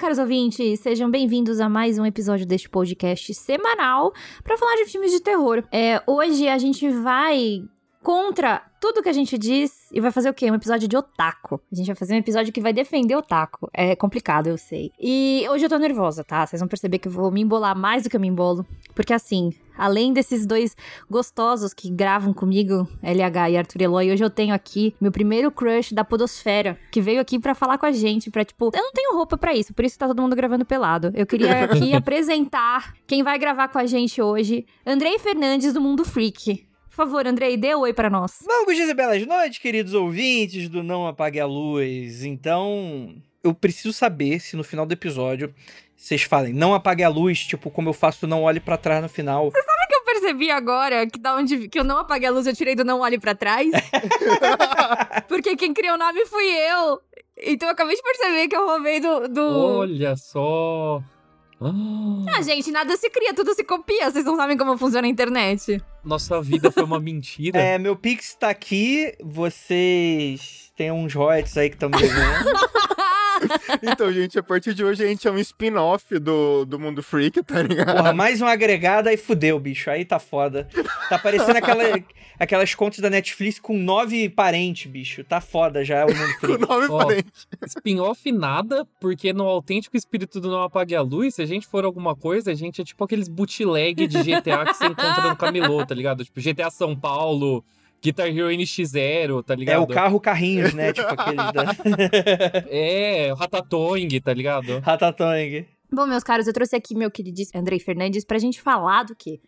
caros ouvintes, sejam bem-vindos a mais um episódio deste podcast semanal para falar de filmes de terror. É, hoje a gente vai contra tudo que a gente diz e vai fazer o quê? Um episódio de otaku. A gente vai fazer um episódio que vai defender otaku. É complicado, eu sei. E hoje eu tô nervosa, tá? Vocês vão perceber que eu vou me embolar mais do que eu me embolo. Porque assim, além desses dois gostosos que gravam comigo, LH e Arthur Eloy, hoje eu tenho aqui meu primeiro crush da podosfera, que veio aqui para falar com a gente, pra tipo, eu não tenho roupa para isso, por isso tá todo mundo gravando pelado. Eu queria aqui apresentar quem vai gravar com a gente hoje, Andrei Fernandes do Mundo Freak. Por favor, Andrei, dê um oi para nós. Dias e belas noites, queridos ouvintes do Não Apague a Luz. Então, eu preciso saber se no final do episódio vocês falem não apague a luz, tipo como eu faço não olhe para trás no final. Você sabe que eu percebi agora que da onde que eu não apaguei a luz, eu tirei do não olhe para trás? Porque quem criou o nome fui eu. Então eu acabei de perceber que eu roubei do, do... Olha só. Ah, gente, nada se cria, tudo se copia. Vocês não sabem como funciona a internet. Nossa vida foi uma mentira. É, meu Pix tá aqui, vocês têm uns royalties aí que estão me devendo. então, gente, a partir de hoje a gente é um spin-off do, do Mundo Freak, tá ligado? Porra, mais um agregado, aí fudeu, bicho. Aí tá foda. Tá parecendo aquela, aquelas contas da Netflix com nove parentes, bicho. Tá foda já o Mundo Freak. com nove Ó, parentes. Spin-off nada, porque no autêntico espírito do Não Apague a Luz, se a gente for alguma coisa, a gente é tipo aqueles bootleg de GTA que você encontra no camelô, tá ligado? Tipo GTA São Paulo, Guitar Hero NX0, tá ligado? É o carro carrinhos, né? Tipo aqueles da É, o Ratatouille, tá ligado? Ratatouille. Bom, meus caros, eu trouxe aqui meu queridíssimo Andrei Fernandes pra gente falar do quê?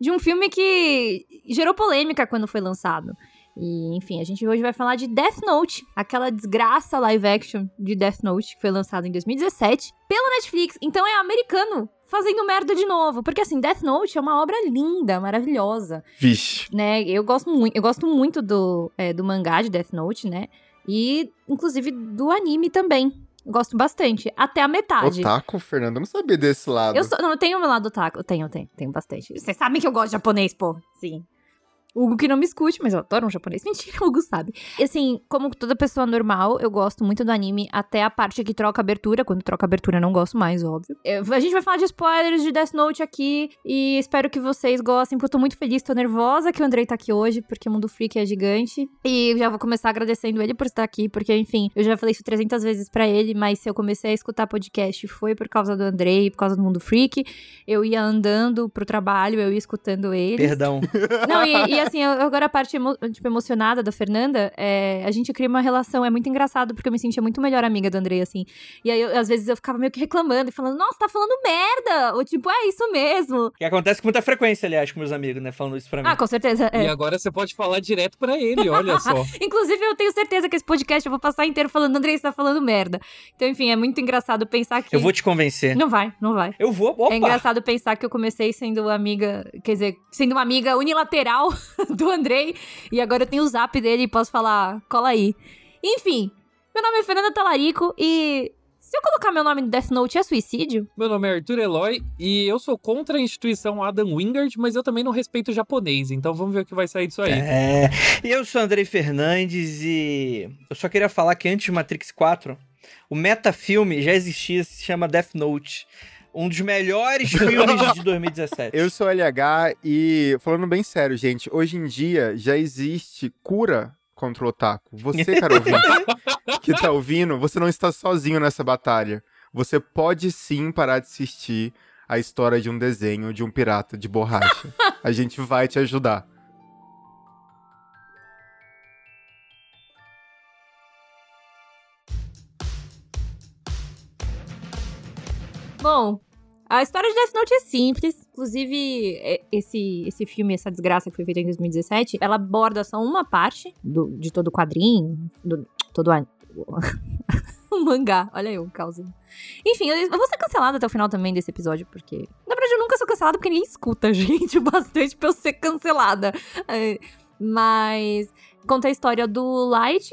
De um filme que gerou polêmica quando foi lançado. E, enfim, a gente hoje vai falar de Death Note, aquela desgraça live action de Death Note que foi lançado em 2017 pela Netflix. Então é americano fazendo merda de novo, porque assim, Death Note é uma obra linda, maravilhosa, Vixe. né? Eu gosto muito, eu gosto muito do, é, do mangá de Death Note, né? E inclusive do anime também. Gosto bastante, até a metade. Otaku, Fernando, eu não sabia desse lado. Eu sou, não, eu tenho meu lado otaku. Eu tenho, eu tenho, tenho bastante. Vocês sabem que eu gosto de japonês, pô. Sim. Hugo que não me escute, mas eu adoro um japonês. Mentira, Hugo sabe. E assim, como toda pessoa normal, eu gosto muito do anime até a parte que troca abertura. Quando troca abertura, eu não gosto mais, óbvio. Eu- a gente vai falar de spoilers de Death Note aqui. E espero que vocês gostem, porque eu tô muito feliz, tô nervosa que o Andrei tá aqui hoje, porque o Mundo Freak é gigante. E já vou começar agradecendo ele por estar aqui, porque, enfim, eu já falei isso 300 vezes pra ele, mas se eu comecei a escutar podcast foi por causa do Andrei, por causa do Mundo Freak. Eu ia andando pro trabalho, eu ia escutando ele. Perdão. Não, e, e assim, eu- agora a parte emo- tipo, emocionada da Fernanda, é, a gente cria uma relação, é muito engraçado, porque eu me sentia muito melhor amiga do Andrei, assim. E aí, eu- às vezes, eu ficava meio que reclamando e falando, nossa, tá falando merda! Ou tipo, é isso mesmo. Que acontece com muita frequência, aliás, com meus amigos, né? Falando isso pra mim. Ah, com certeza. é. E agora você pode falar direto pra ele, olha só. Inclusive, eu tenho certeza que esse podcast eu vou passar inteiro falando, Andrei, você tá falando merda. Então, enfim, é muito engraçado pensar que. Eu vou te convencer. Não vai, não vai. Eu vou. Opa! É engraçado pensar que eu comecei sendo amiga, quer dizer, sendo uma amiga unilateral do Andrei, e agora eu tenho o zap dele e posso falar, cola aí. Enfim, meu nome é Fernanda Talarico e se eu colocar meu nome no Death Note é suicídio? Meu nome é Arthur Eloy e eu sou contra a instituição Adam Wingard, mas eu também não respeito o japonês, então vamos ver o que vai sair disso aí. É. E eu sou Andrei Fernandes e eu só queria falar que antes de Matrix 4, o metafilme já existia, se chama Death Note. Um dos melhores filmes de 2017. Eu sou LH e, falando bem sério, gente, hoje em dia já existe cura contra o otaku. Você, cara ouvinte, que tá ouvindo, você não está sozinho nessa batalha. Você pode sim parar de assistir a história de um desenho de um pirata de borracha. A gente vai te ajudar. Bom, a história de Death Note é simples. Inclusive, é- esse, esse filme, essa desgraça que foi feita em 2017, ela aborda só uma parte do- de todo o quadrinho, do, todo a- o mangá. Olha eu, causa. Enfim, eu, vou ser cancelada até o final também desse episódio, porque. Na verdade, eu nunca sou cancelada porque ninguém escuta, gente, o bastante pra eu ser cancelada. É, mas conta a história do Light,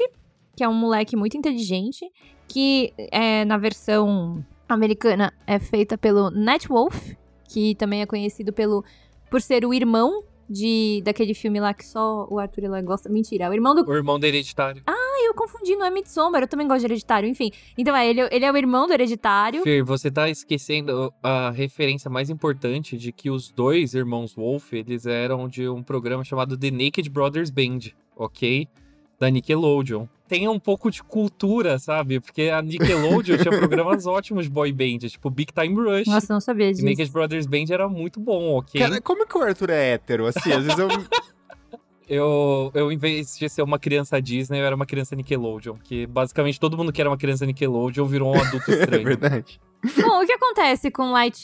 que é um moleque muito inteligente, que é na versão americana é feita pelo Nat Wolf, que também é conhecido pelo por ser o irmão de daquele filme lá que só o Arthur Eloy gosta. Mentira, é o irmão do O irmão do hereditário. Ai, eu confundindo, é Midsommar, eu também gosto de Hereditário, enfim. Então, é, ele, ele é o irmão do Hereditário. Fer, você tá esquecendo a referência mais importante de que os dois irmãos Wolf, eles eram de um programa chamado The Naked Brothers Band, ok? Da Nickelodeon. Tem um pouco de cultura, sabe? Porque a Nickelodeon tinha programas ótimos de boy band, tipo Big Time Rush. Nossa, não sabia disso. Naked Brothers Band era muito bom, ok? Cara, como que o Arthur é hétero? Assim, às vezes eu. Eu, eu, em vez de ser uma criança Disney, eu era uma criança Nickelodeon. Que basicamente todo mundo que era uma criança Nickelodeon virou um adulto é estranho. verdade. Bom, o que acontece com Light.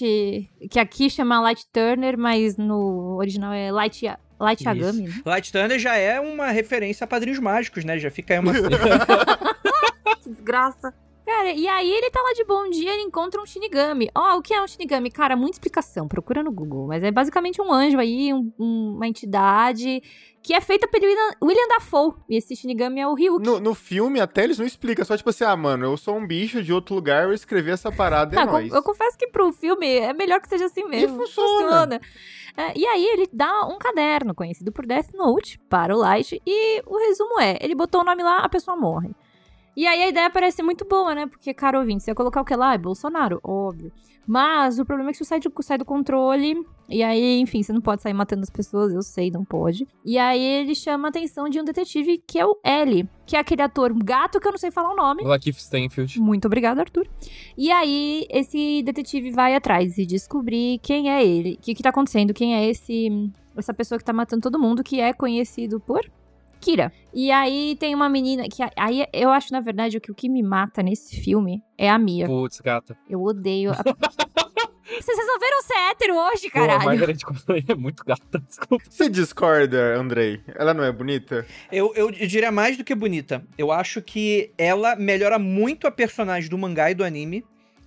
Que aqui chama Light Turner, mas no original é Light, Light Isso. Yagami, né? Light Thunder já é uma referência a Padrinhos Mágicos, né? Já fica aí uma... Que desgraça. Cara, e aí ele tá lá de bom dia, ele encontra um Shinigami. Ó, o que é um Shinigami? Cara, muita explicação, procura no Google. Mas é basicamente um anjo aí, um- um- uma entidade que é feita pelo William, William Dafoe. E esse Shinigami é o Ryuki. No, no filme, até eles não explicam, só tipo assim, ah, mano, eu sou um bicho de outro lugar, eu escrevi essa parada, é Ah, nóis. eu confesso que pro filme é melhor que seja assim mesmo. funciona. É, e aí ele dá um caderno conhecido por Death Note para o Light e o resumo é, ele botou o nome lá, a pessoa morre. E aí a ideia parece muito boa, né? Porque, cara ouvinte, você ia colocar o que lá? É Bolsonaro, óbvio. Mas o problema é que isso sai, de- sai do controle. E aí, enfim, você não pode sair matando as pessoas, eu sei, não pode. E aí ele chama a atenção de um detetive que é o L, que é aquele ator gato que eu não sei falar o nome. Lakeith Stanfield. Muito obrigado, Arthur. E aí, esse detetive vai atrás e descobrir quem é ele, o que, que tá acontecendo, quem é esse essa pessoa que tá matando todo mundo, que é conhecido por Kira. E aí tem uma menina que aí eu acho na verdade que o que me mata nesse filme é a Mia. Putz, gata. Eu odeio. a- Vocês resolveram ser hétero hoje, Pô, a caralho. Margaret Qualley é muito gata, desculpa. Você discorda, Andrei? Ela não é bonita? Eu, eu diria mais do que bonita. Eu acho que ela melhora muito a personagem do mangá e do anime.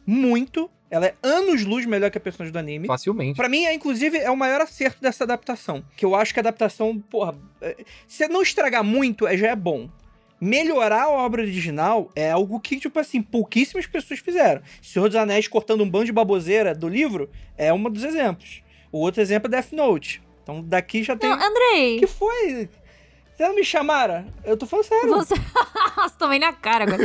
Muito. Ela é anos-luz melhor que a personagem do anime. Facilmente. Pra mim, é, inclusive, é o maior acerto dessa adaptação. Que eu acho que a adaptação, porra, é, se não estragar muito, é, já é bom. Melhorar a obra original é algo que, tipo assim, pouquíssimas pessoas fizeram. Senhor dos Anéis cortando um bando de baboseira do livro é um dos exemplos. O outro exemplo é Death Note. Então daqui já tem. Não, Andrei, O que foi? Vocês não me chamaram? Eu tô falando sério. você. Nossa, tomei na cara agora.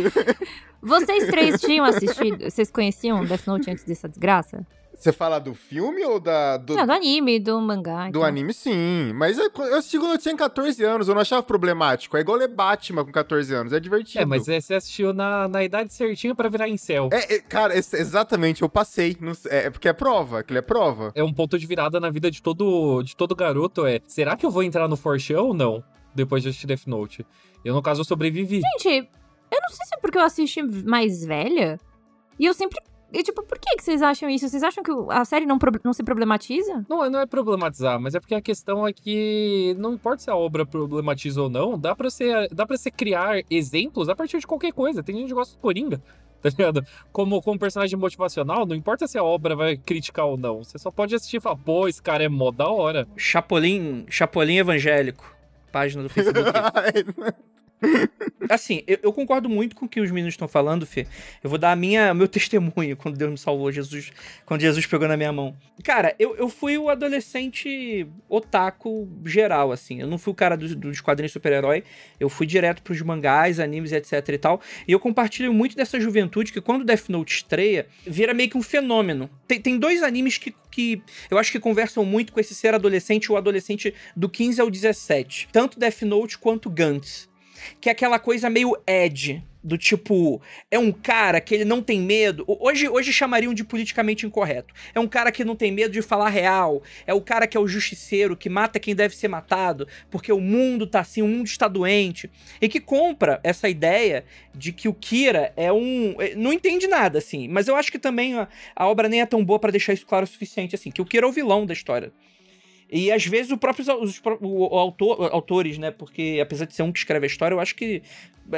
Vocês três tinham assistido. Vocês conheciam Death Note antes dessa desgraça? Você fala do filme ou da, do, Não, do anime, do mangá. do então. anime? Sim. Mas eu, eu assisti quando eu tinha 14 anos, eu não achava problemático. É igual ler Batman com 14 anos, é divertido. É, mas é, você assistiu na, na idade certinha pra virar incel. É, é, cara, é- exatamente, eu passei. sei- é, é porque é prova, aquilo é prova. É um ponto de virada na vida de todo, de todo garoto, é... Será que eu vou entrar no Forchão ou não? Depois de assistir Death Note. Eu, no caso, eu sobrevivi. Gente, eu não sei se é porque eu assisti mais velha. E eu sempre. E, tipo, por que, que vocês acham isso? Vocês acham que a série não, pro- não se problematiza? Não, não é problematizar, mas é porque a questão é que não importa se a obra problematiza ou não, dá pra você, dá pra você criar exemplos a partir de qualquer coisa. Tem gente que gosta do Coringa, tá ligado? Como, como personagem motivacional, não importa se a obra vai criticar ou não. Você só pode assistir e falar, pô, esse cara é mó da hora. Chapolin, Chapolin Evangélico. Página do Facebook. Assim, eu, eu concordo muito com o que os meninos estão falando, Fê. Eu vou dar a minha, meu testemunho quando Deus me salvou, Jesus, quando Jesus pegou na minha mão. Cara, eu, eu fui o adolescente otaku geral, assim. Eu não fui o cara dos, dos quadrinhos super-herói. Eu fui direto pros mangás, animes, etc e tal. E eu compartilho muito dessa juventude que quando Death Note estreia, vira meio que um fenômeno. Tem, tem dois animes que, que eu acho que conversam muito com esse ser adolescente o adolescente do 15 ao 17. Tanto Death Note quanto Gantz que é aquela coisa meio Ed, do tipo, é um cara que ele não tem medo. Hoje, hoje chamariam de politicamente incorreto. É um cara que não tem medo de falar real. É o cara que é o justiceiro, que mata quem deve ser matado, porque o mundo tá assim, o mundo está doente. E que compra essa ideia de que o Kira é um. Não entende nada, assim. Mas eu acho que também a, a obra nem é tão boa para deixar isso claro o suficiente, assim. Que o Kira é o vilão da história. E às vezes o próprio, os, o, autor, autores, né? Porque apesar de ser um que escreve a história, eu acho que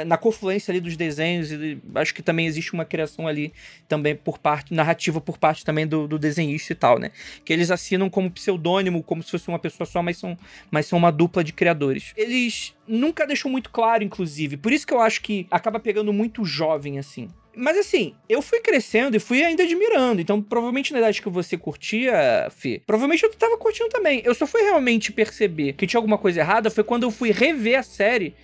na confluência ali dos desenhos, acho que também existe uma criação ali também por parte, narrativa por parte também do, do desenhista e tal, né? Que eles assinam como pseudônimo, como se fosse uma pessoa só, mas são, mas são uma dupla de criadores. Eles nunca deixam muito claro, inclusive. Por isso que eu acho que acaba pegando muito jovem, assim. Mas assim, eu fui crescendo e fui ainda admirando. Então, provavelmente na idade que você curtia, Fê, provavelmente eu tava curtindo também. Eu só fui realmente perceber que tinha alguma coisa errada foi quando eu fui rever a série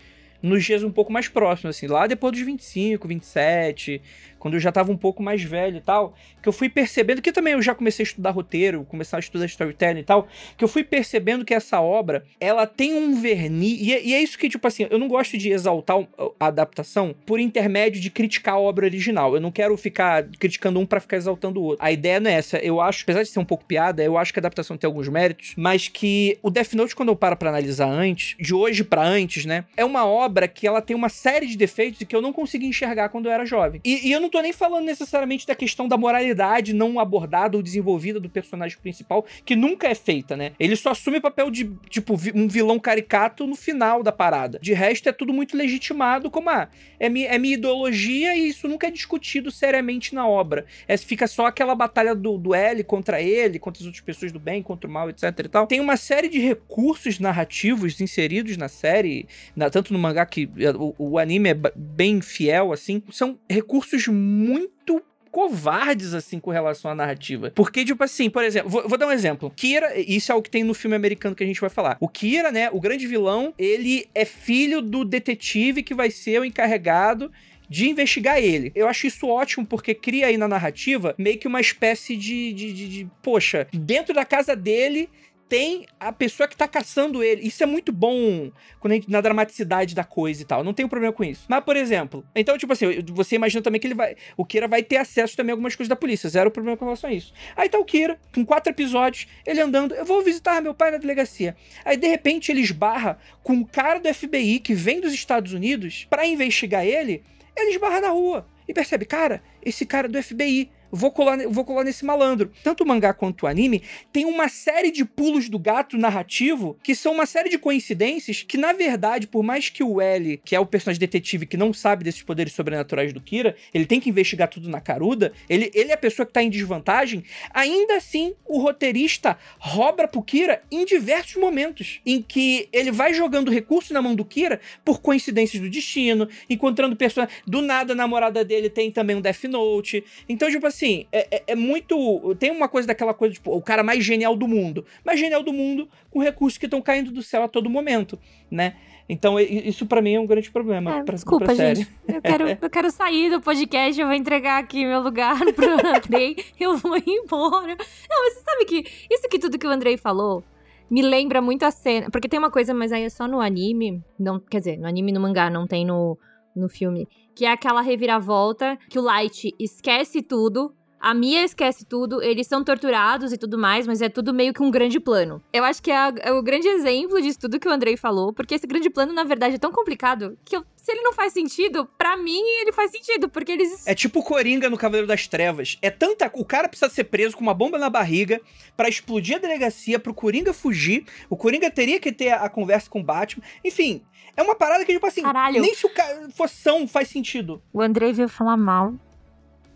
nos dias um pouco mais próximos, assim, lá depois dos 25, 27, quando eu já tava um pouco mais velho e tal, que eu fui percebendo que também eu já comecei a estudar roteiro, começar a estudar storytelling e tal, que eu fui percebendo que essa obra, ela tem um verniz, e é, e é isso que, tipo assim, eu não gosto de exaltar a adaptação por intermédio de criticar a obra original, eu não quero ficar criticando um para ficar exaltando o outro. A ideia não é essa, eu acho, apesar de ser um pouco piada, eu acho que a adaptação tem alguns méritos, mas que o Death Note, quando eu paro pra analisar antes, de hoje para antes, né, é uma obra que ela tem uma série de defeitos que eu não consegui enxergar quando eu era jovem. E, e eu não tô nem falando necessariamente da questão da moralidade não abordada ou desenvolvida do personagem principal, que nunca é feita, né? Ele só assume o papel de, tipo, um vilão caricato no final da parada. De resto, é tudo muito legitimado como, ah, é, mi, é minha ideologia e isso nunca é discutido seriamente na obra. É, fica só aquela batalha do, do L contra ele, contra as outras pessoas do bem, contra o mal, etc e tal. Tem uma série de recursos narrativos inseridos na série, na, tanto no mangá que o, o anime é bem fiel, assim. São recursos muito covardes, assim, com relação à narrativa. Porque, tipo assim, por exemplo, vou, vou, dar um exemplo. Kira, isso é o que tem no filme americano que a gente vai falar. O Kira, né, o grande vilão, ele é filho do detetive que vai ser o encarregado de investigar ele. Eu acho isso ótimo porque cria aí na narrativa meio que uma espécie de, de, de, de poxa, dentro da casa dele tem a pessoa que tá caçando ele. Isso é muito bom quando gente, na dramaticidade da coisa e tal. Não tenho problema com isso. Mas, por exemplo, então, tipo assim, você imagina também que ele vai. O Kira vai ter acesso também a algumas coisas da polícia. Zero problema com relação a isso. Aí tá o Kira, com quatro episódios, ele andando. Eu vou visitar meu pai na delegacia. Aí, de repente, ele esbarra com um cara do FBI que vem dos Estados Unidos para investigar ele. Ele esbarra na rua e percebe, cara, esse cara é do FBI vou colar, vou colar nesse malandro. Tanto o mangá quanto o anime tem uma série de pulos do gato narrativo que são uma série de coincidências que, na verdade, por mais que o L, que é o personagem detetive que não sabe desses poderes sobrenaturais do Kira, ele tem que investigar tudo na caruda, ele, ele é a pessoa que tá em desvantagem, ainda assim o roteirista rouba pro Kira em diversos momentos, em que ele vai jogando recursos na mão do Kira por coincidências do destino, encontrando personagens. Do nada, a namorada dele tem também um Death Note. Então, tipo assim, assim, é, é, é, muito. Tem uma coisa daquela coisa, tipo, o cara mais genial do mundo. Mais genial do mundo com recursos que estão caindo do céu a todo momento, né? Então, isso para mim é um grande problema. É, pra, desculpa, pra gente. Eu quero, eu quero sair do podcast, eu vou entregar aqui meu lugar pro Andrei, eu vou embora. Não, mas você sabe que isso que tudo que o Andrei falou me lembra muito a cena. Porque tem uma coisa, mas aí é só no anime. Não, quer dizer, no anime e no mangá, não tem no, no filme que é aquela reviravolta que o Light esquece tudo, a Mia esquece tudo, eles são torturados e tudo mais, mas é tudo meio que um grande plano. Eu acho que é, a, é o grande exemplo disso tudo que o Andrei falou, porque esse grande plano, na verdade, é tão complicado que eu, se ele não faz sentido, para mim ele faz sentido, porque eles. É tipo o Coringa no Cavaleiro das Trevas. É tanta. O cara precisa ser preso com uma bomba na barriga para explodir a delegacia, pro Coringa fugir. O Coringa teria que ter a, a conversa com o Batman. Enfim, é uma parada que, tipo assim, Caralho. nem se o cara for são faz sentido. O Andrei veio falar mal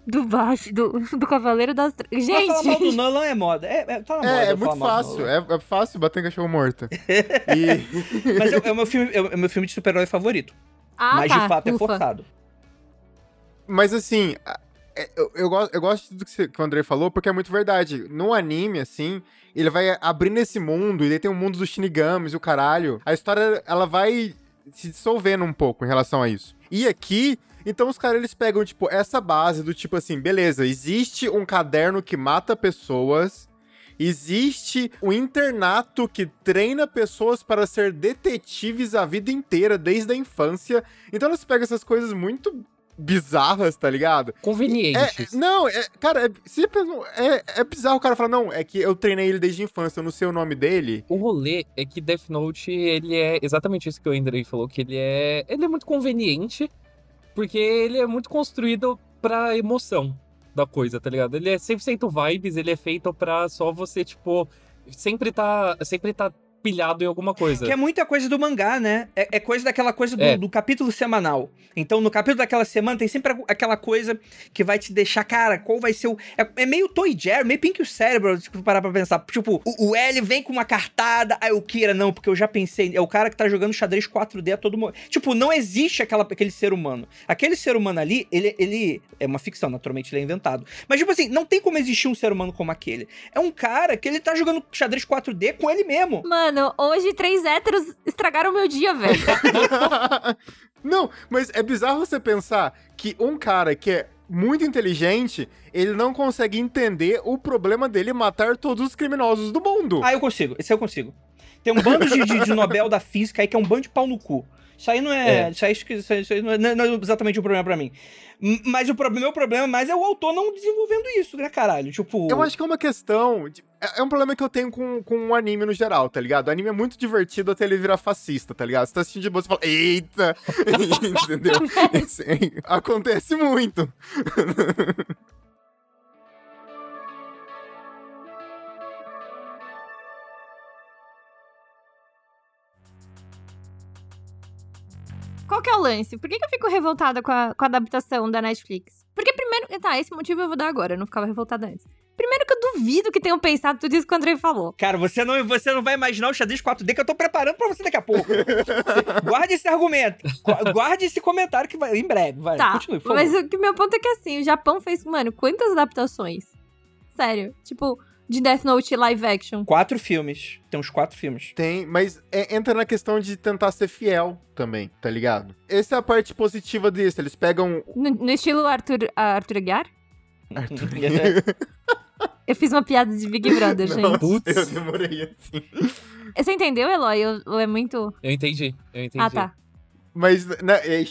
do baixo, do, do Cavaleiro das Trevas. Gente! Mas falar mal do Nolan é moda. É, é, tá na moda é, é muito fácil. É, é, fácil bater em cachorro morto. e... Mas é, é, o meu filme, é meu filme de super-herói favorito. Ah, Mas tá. de fato Ufa. é forçado. Mas assim, eu, eu, gosto, eu gosto do que, você, que o André falou, porque é muito verdade. No anime, assim, ele vai abrindo esse mundo, e daí tem o mundo dos Shinigamis e o caralho. A história, ela vai se dissolvendo um pouco em relação a isso. E aqui, então os caras eles pegam, tipo, essa base do tipo assim, beleza, existe um caderno que mata pessoas, existe um internato que treina pessoas para ser detetives a vida inteira, desde a infância. Então eles pegam essas coisas muito bizarras, tá ligado? Convenientes. É, não, é, cara, é, é, é bizarro o cara falar, não, é que eu treinei ele desde a infância, eu não sei o nome dele. O rolê é que Death Note, ele é exatamente isso que o Andrei falou, que ele é, ele é muito conveniente, porque ele é muito construído pra emoção da coisa, tá ligado? Ele é 100% vibes, ele é feito pra só você, tipo, sempre tá, sempre tá pilhado em alguma coisa. Que é muita coisa do mangá, né? É, é coisa daquela coisa do, É. do capítulo semanal. Então, no capítulo daquela semana, tem sempre aquela coisa que vai te deixar, cara, qual vai ser o. É, é meio Toy Jerry, meio Pink o cérebro, se tu parar pra pensar. Tipo, o, o L vem com uma cartada, aí o Kira, não, porque eu já pensei. É o cara que tá jogando xadrez 4D a todo momento. Tipo, não existe aquela, aquele ser humano. Aquele ser humano ali, ele, ele. É uma ficção, naturalmente, ele é inventado. Mas, tipo assim, não tem como existir um ser humano como aquele. É um cara que ele tá jogando xadrez 4D com ele mesmo. Mano, Mano, hoje três héteros estragaram meu dia, velho. Não, mas é bizarro você pensar que um cara que é muito inteligente, ele não consegue entender o problema dele matar todos os criminosos do mundo. Ah, eu consigo. Esse eu consigo. Tem um bando de, de, de Nobel da física aí que é um bando de pau no cu. Isso aí não é. É. Isso, aí, isso aí- não, é, não é exatamente o problema pra mim. Mas o pro- meu problema mais é o autor não desenvolvendo isso, né, caralho? Tipo. Eu acho que é uma questão. de- é é um problema que eu tenho com, com o anime no geral, tá ligado? O anime é muito divertido até ele virar fascista, tá ligado? Você tá assistindo de boa, você fala, eita! Entendeu? Esse- acontece muito. Qual que é o lance? Por que, que eu fico revoltada com a, com a adaptação da Netflix? Porque primeiro. Tá, esse motivo eu vou dar agora, eu não ficava revoltada antes. Primeiro que eu duvido que tenham pensado tudo isso que o Andrei falou. Cara, você não, você não vai imaginar o xadrez 4D que eu tô preparando pra você daqui a pouco. Guarde esse argumento. Gu- Guarde esse comentário que vai em breve. Vai, Tá, continue, por favor. mas o que meu ponto é que assim, o Japão fez, mano, quantas adaptações? Sério, tipo, de Death Note live action. Quatro filmes. Tem uns quatro filmes. Tem, mas é- entra na questão de tentar ser fiel também, tá ligado? Essa é a parte positiva disso. Eles pegam. No, no estilo Arthur, ah, Arthur Aguiar? Eu fiz uma piada de Big Brother, Não, gente. Putz. eu demorei assim. Você entendeu, Eloy? Ou- Ou é muito. Eu entendi, eu entendi. Ah, tá. Mas né, é-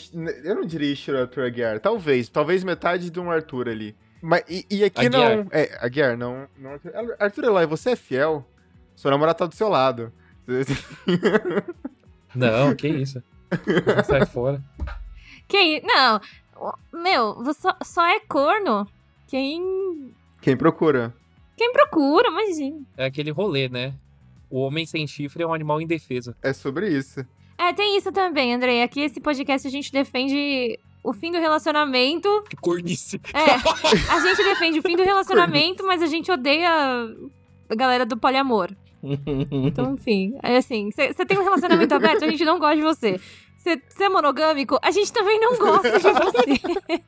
eu não diria estilo Arthur Aguiar. Talvez, talvez metade de um Arthur ali. Mas, e, e aqui Aguiar. não. É, Aguiar, não. não Arthur, Arthur Eloy, você é fiel? Seu namorado tá do seu lado. Não, que isso. Sai fora. Quem. Não. Meu, você só, só é corno quem. Quem procura? Quem procura, imagina. É aquele rolê, né? O homem sem chifre é um animal indefeso. É sobre isso. É, tem isso também, Andrei. Aqui esse podcast a gente defende o fim do relacionamento. Que cornice. É, a gente defende o fim do relacionamento, mas a gente odeia a galera do poliamor. Então, enfim, é assim, você tem um relacionamento aberto, a gente não gosta de você. Você é monogâmico, a gente também não gosta de você.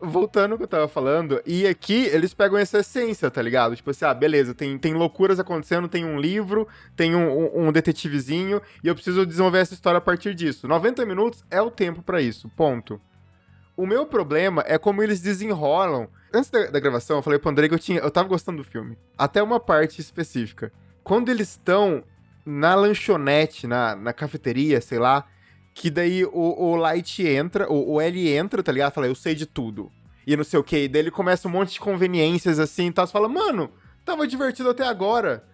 Voltando ao que eu tava falando, e aqui eles pegam essa essência, tá ligado? Tipo assim, ah, beleza, tem, tem loucuras acontecendo, tem um livro, tem um, um- um detetivezinho, e eu preciso desenvolver essa história a partir disso. 90 minutos é o tempo pra isso, ponto. O meu problema é como eles desenrolam. Antes da, da gravação, eu falei pro André que eu, tinha, eu tava gostando do filme. Até uma parte específica. Quando eles estão na lanchonete, na, na cafeteria, sei lá, que daí o, o Light entra, o, o L entra, tá ligado? Fala, eu sei de tudo. E não sei o que. Daí ele começa um monte de conveniências assim e tal. Você fala, mano, tava divertido até agora.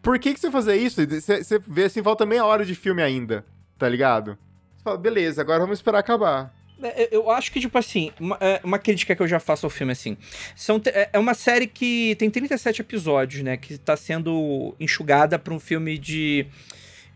Por que, que você fazer isso? Você você vê assim, falta meia hora de filme ainda, tá ligado? Você fala, beleza, agora vamos esperar acabar. É, Eu acho que, tipo assim, uma, é, uma crítica que eu já faço ao filme, assim. São, é é uma série que tem 37 episódios, né? Que tá sendo enxugada pra um filme de,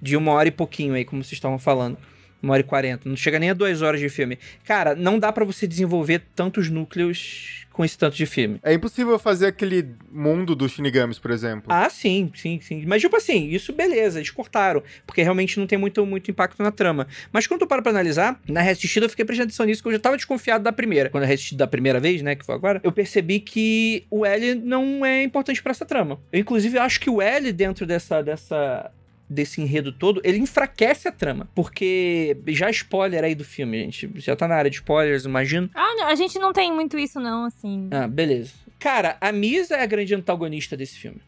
de uma hora e pouquinho aí, como vocês estavam falando. Uma hora e quarenta. Não chega nem a duas horas de filme. Cara, não dá pra você desenvolver tantos núcleos com esse tanto de filme. É impossível fazer aquele mundo dos Shinigamis, por exemplo. Ah, sim, sim, sim. Mas, tipo assim, isso beleza, eles cortaram. Porque realmente não tem muito, muito impacto na trama. Mas quando eu paro pra analisar, na reassistida eu fiquei prestando atenção nisso, que eu já tava desconfiado da primeira. Quando eu reassisti da primeira vez, né, que foi agora, eu percebi que o L não é importante pra essa trama. Eu, inclusive, acho que o L dentro dessa. dessa desse enredo todo, ele enfraquece a trama. Porque já spoiler aí do filme, gente. Já tá na área de spoilers, imagino. Ah, não, a gente não tem muito isso, não, assim. Ah, beleza. Cara, a Misa é a grande antagonista desse filme.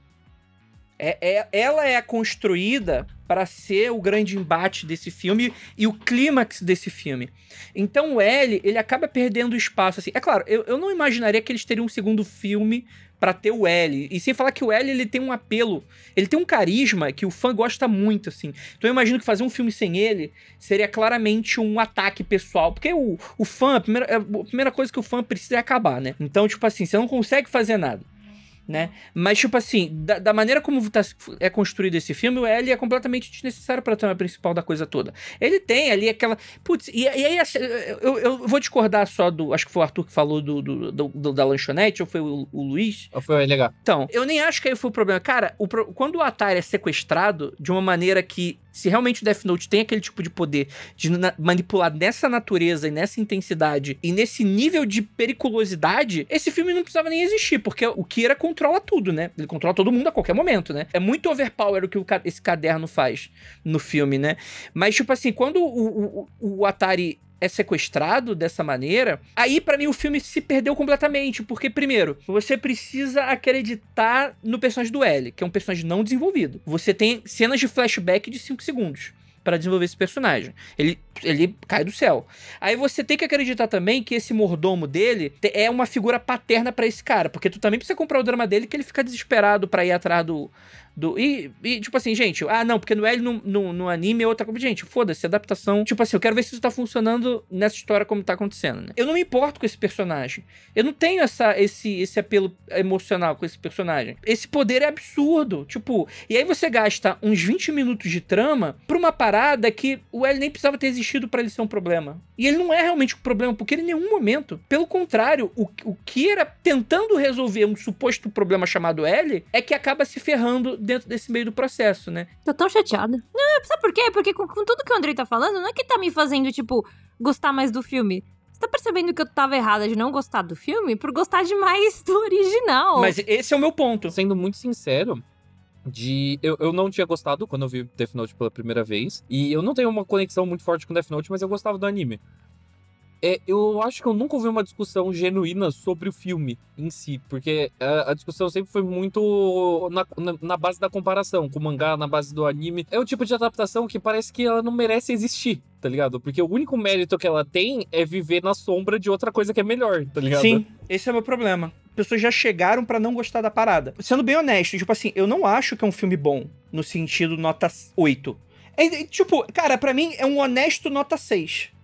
É, é- ela é construída para ser o grande embate desse filme e o clímax desse filme. Então o L, ele acaba perdendo espaço. Assim. É claro, eu, eu não imaginaria que eles teriam um segundo filme para ter o L. E sem falar que o L, ele tem um apelo, ele tem um carisma que o fã gosta muito, assim. Então eu imagino que fazer um filme sem ele seria claramente um ataque pessoal. Porque o, o fã, a primeira, a primeira coisa que o fã precisa é acabar, né? Então, tipo assim, você não consegue fazer nada. Né? Mas, tipo assim, da, da maneira como tá- é construído esse filme, o L é completamente desnecessário pra trama principal da coisa toda. Ele tem ali aquela. Putz, e, e aí assim, eu, eu vou discordar só do. Acho que foi o Arthur que falou do, do- do- da lanchonete, ou foi o, o Luiz. Foi legal. Então, eu nem acho que aí foi o problema. Cara, o quando o Atari é sequestrado de uma maneira que se realmente o Death Note tem aquele tipo de poder de manipular nessa natureza e nessa intensidade e nesse nível de periculosidade, esse filme não precisava nem existir, porque o Kira controla tudo, né? Ele controla todo mundo a qualquer momento, né? É muito overpower o que esse caderno faz no filme, né? Mas, tipo assim, quando o, o, o Atari é sequestrado dessa maneira, aí para mim o filme se perdeu completamente, porque primeiro, você precisa acreditar no personagem do L, que é um personagem não desenvolvido. Você tem cenas de flashback de 5 segundos para desenvolver esse personagem. Ele, ele cai do céu. Aí você tem que acreditar também que esse mordomo dele é uma figura paterna para esse cara, porque tu também precisa comprar o drama dele que ele fica desesperado para ir atrás do, do, e, e, tipo assim, gente, ah, não, porque no L no, no, no anime é outra coisa. Gente, foda-se, adaptação. Tipo assim, eu quero ver se isso tá funcionando nessa história como tá acontecendo, né? Eu não me importo com esse personagem. Eu não tenho essa, esse, esse apelo emocional com esse personagem. Esse poder é absurdo. Tipo, e aí você gasta uns 20 minutos de trama pra uma parada que o L nem precisava ter existido para ele ser um problema. E ele não é realmente um problema, porque ele em nenhum momento. Pelo contrário, o, o Kira tentando resolver um suposto problema chamado L é que acaba se ferrando dentro desse meio do processo, né? Tô tão chateada. Não, sabe por quê? Porque com, com tudo que o Andrei tá falando, não é que tá me fazendo, tipo, gostar mais do filme. Você tá percebendo que eu tava errada de não gostar do filme por gostar demais do original. Mas esse é o meu ponto. Sendo muito sincero, de. Eu, eu não tinha gostado quando eu vi Death Note pela primeira vez. E eu não tenho uma conexão muito forte com Death Note, mas eu gostava do anime. É, eu acho que eu nunca ouvi uma discussão genuína sobre o filme em si, porque a, a discussão sempre foi muito na, na, na, base da comparação, com o mangá, na base do anime. É o tipo de adaptação que parece que ela não merece existir, tá ligado? Porque o único mérito que ela tem é viver na sombra de outra coisa que é melhor, tá ligado? Sim, esse é o meu problema. Pessoas já chegaram para não gostar da parada. Sendo bem honesto, tipo assim, eu não acho que é um filme bom, no sentido nota 8. É, tipo, cara, para mim é um honesto nota 6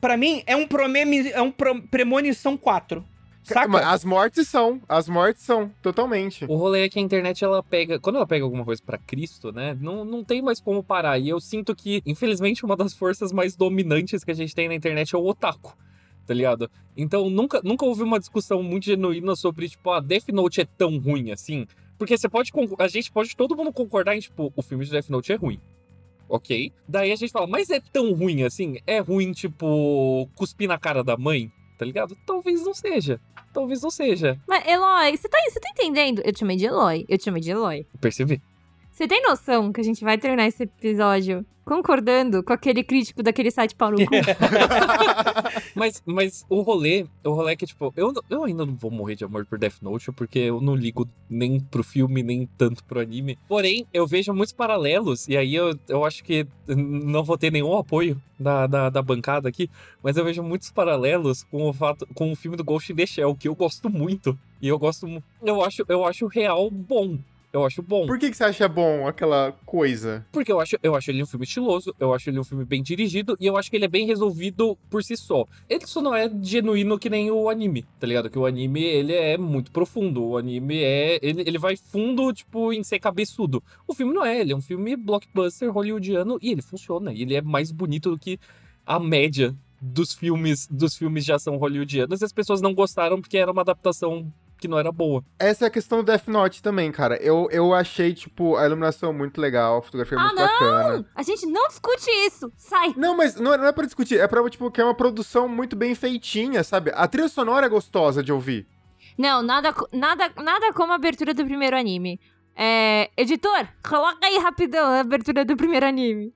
para mim, é um, promeme, é um pro, premonição 4. Saca? As mortes são, as mortes são, totalmente. O rolê é que a internet, ela pega. Quando ela pega alguma coisa para Cristo, né? Não, não tem mais como parar. E eu sinto que, infelizmente, uma das forças mais dominantes que a gente tem na internet é o otaku. Tá ligado? Então, nunca, nunca houve uma discussão muito genuína sobre, tipo, a ah, Death Note é tão ruim assim. Porque você pode. A gente pode todo mundo concordar em, tipo, o filme de Death Note é ruim ok? Daí a gente fala, mas é tão ruim assim? É ruim, tipo, cuspir na cara da mãe? Tá ligado? Talvez não seja. Talvez não seja. Mas, Eloy, você tá, você tá entendendo? Eu te chamei de Eloy. Eu te chamei de Eloy. Percebi. Você tem noção que a gente vai terminar esse episódio concordando com aquele crítico daquele site pau no cu? mas, mas o rolê, o rolê é que, tipo, eu, eu ainda não vou morrer de amor por Death Note, porque eu não ligo nem pro filme, nem tanto pro anime. Porém, eu vejo muitos paralelos, e aí eu, eu acho que não vou ter nenhum apoio da, da, da bancada aqui, mas eu vejo muitos paralelos com o fato, com o filme do Ghost in the Shell, que eu gosto muito. E eu gosto, eu acho, eu acho real bom. Eu acho bom. Por que, que você acha bom aquela coisa? Porque eu acho, eu acho ele um filme estiloso, eu acho ele um filme bem dirigido e eu acho que ele é bem resolvido por si só. Ele só não é genuíno que nem o anime, tá ligado? Que o anime, ele é muito profundo. O anime é... Ele, ele vai fundo, tipo, em ser cabeçudo. O filme não é, ele é um filme blockbuster hollywoodiano e ele funciona. E ele é mais bonito do que a média dos filmes dos filmes de ação hollywoodianos. E as pessoas não gostaram porque era uma adaptação que não era boa. Essa é a questão do Death Note também, cara. Eu, eu achei, tipo, a iluminação muito legal, a fotografia ah, muito não! bacana. A gente não discute isso! Sai! Não, mas não é, não é pra discutir, é pra, tipo, que é uma produção muito bem feitinha, sabe? A trilha sonora é gostosa de ouvir. Não, nada, nada, nada como a abertura do primeiro anime. É, editor, coloca aí rapidão a abertura do primeiro anime.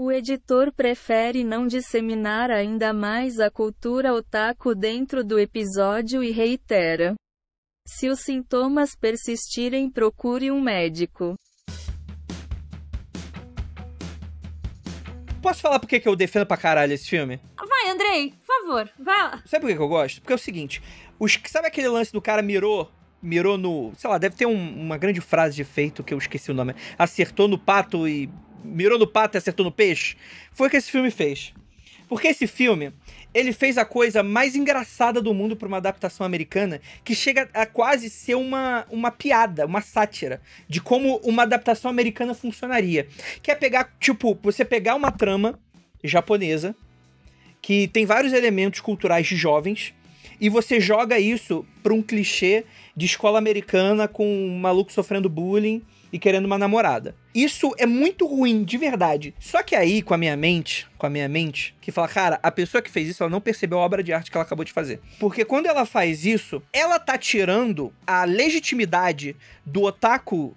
O editor prefere não disseminar ainda mais a cultura otaku dentro do episódio e reitera: se os sintomas persistirem, procure um médico. Posso falar por que eu defendo pra caralho esse filme? Vai, Andrei, por favor, vai lá. Sabe por que eu gosto? Porque é o seguinte: os, sabe aquele lance do cara mirou mirou no. Sei lá, deve ter um, uma grande frase de efeito que eu esqueci o nome. Acertou no pato e mirou no pato e acertou no peixe, foi o que esse filme fez. Porque esse filme, ele fez a coisa mais engraçada do mundo para uma adaptação americana, que chega a quase ser uma, uma piada, uma sátira de como uma adaptação americana funcionaria. Que é pegar, tipo, você pegar uma trama japonesa que tem vários elementos culturais de jovens e você joga isso para um clichê de escola americana com um maluco sofrendo bullying e querendo uma namorada. Isso é muito ruim, de verdade. Só que aí, com a minha mente, com a minha mente, que fala, cara, a pessoa que fez isso, ela não percebeu a obra de arte que ela acabou de fazer. Porque quando ela faz isso, ela tá tirando a legitimidade do otaku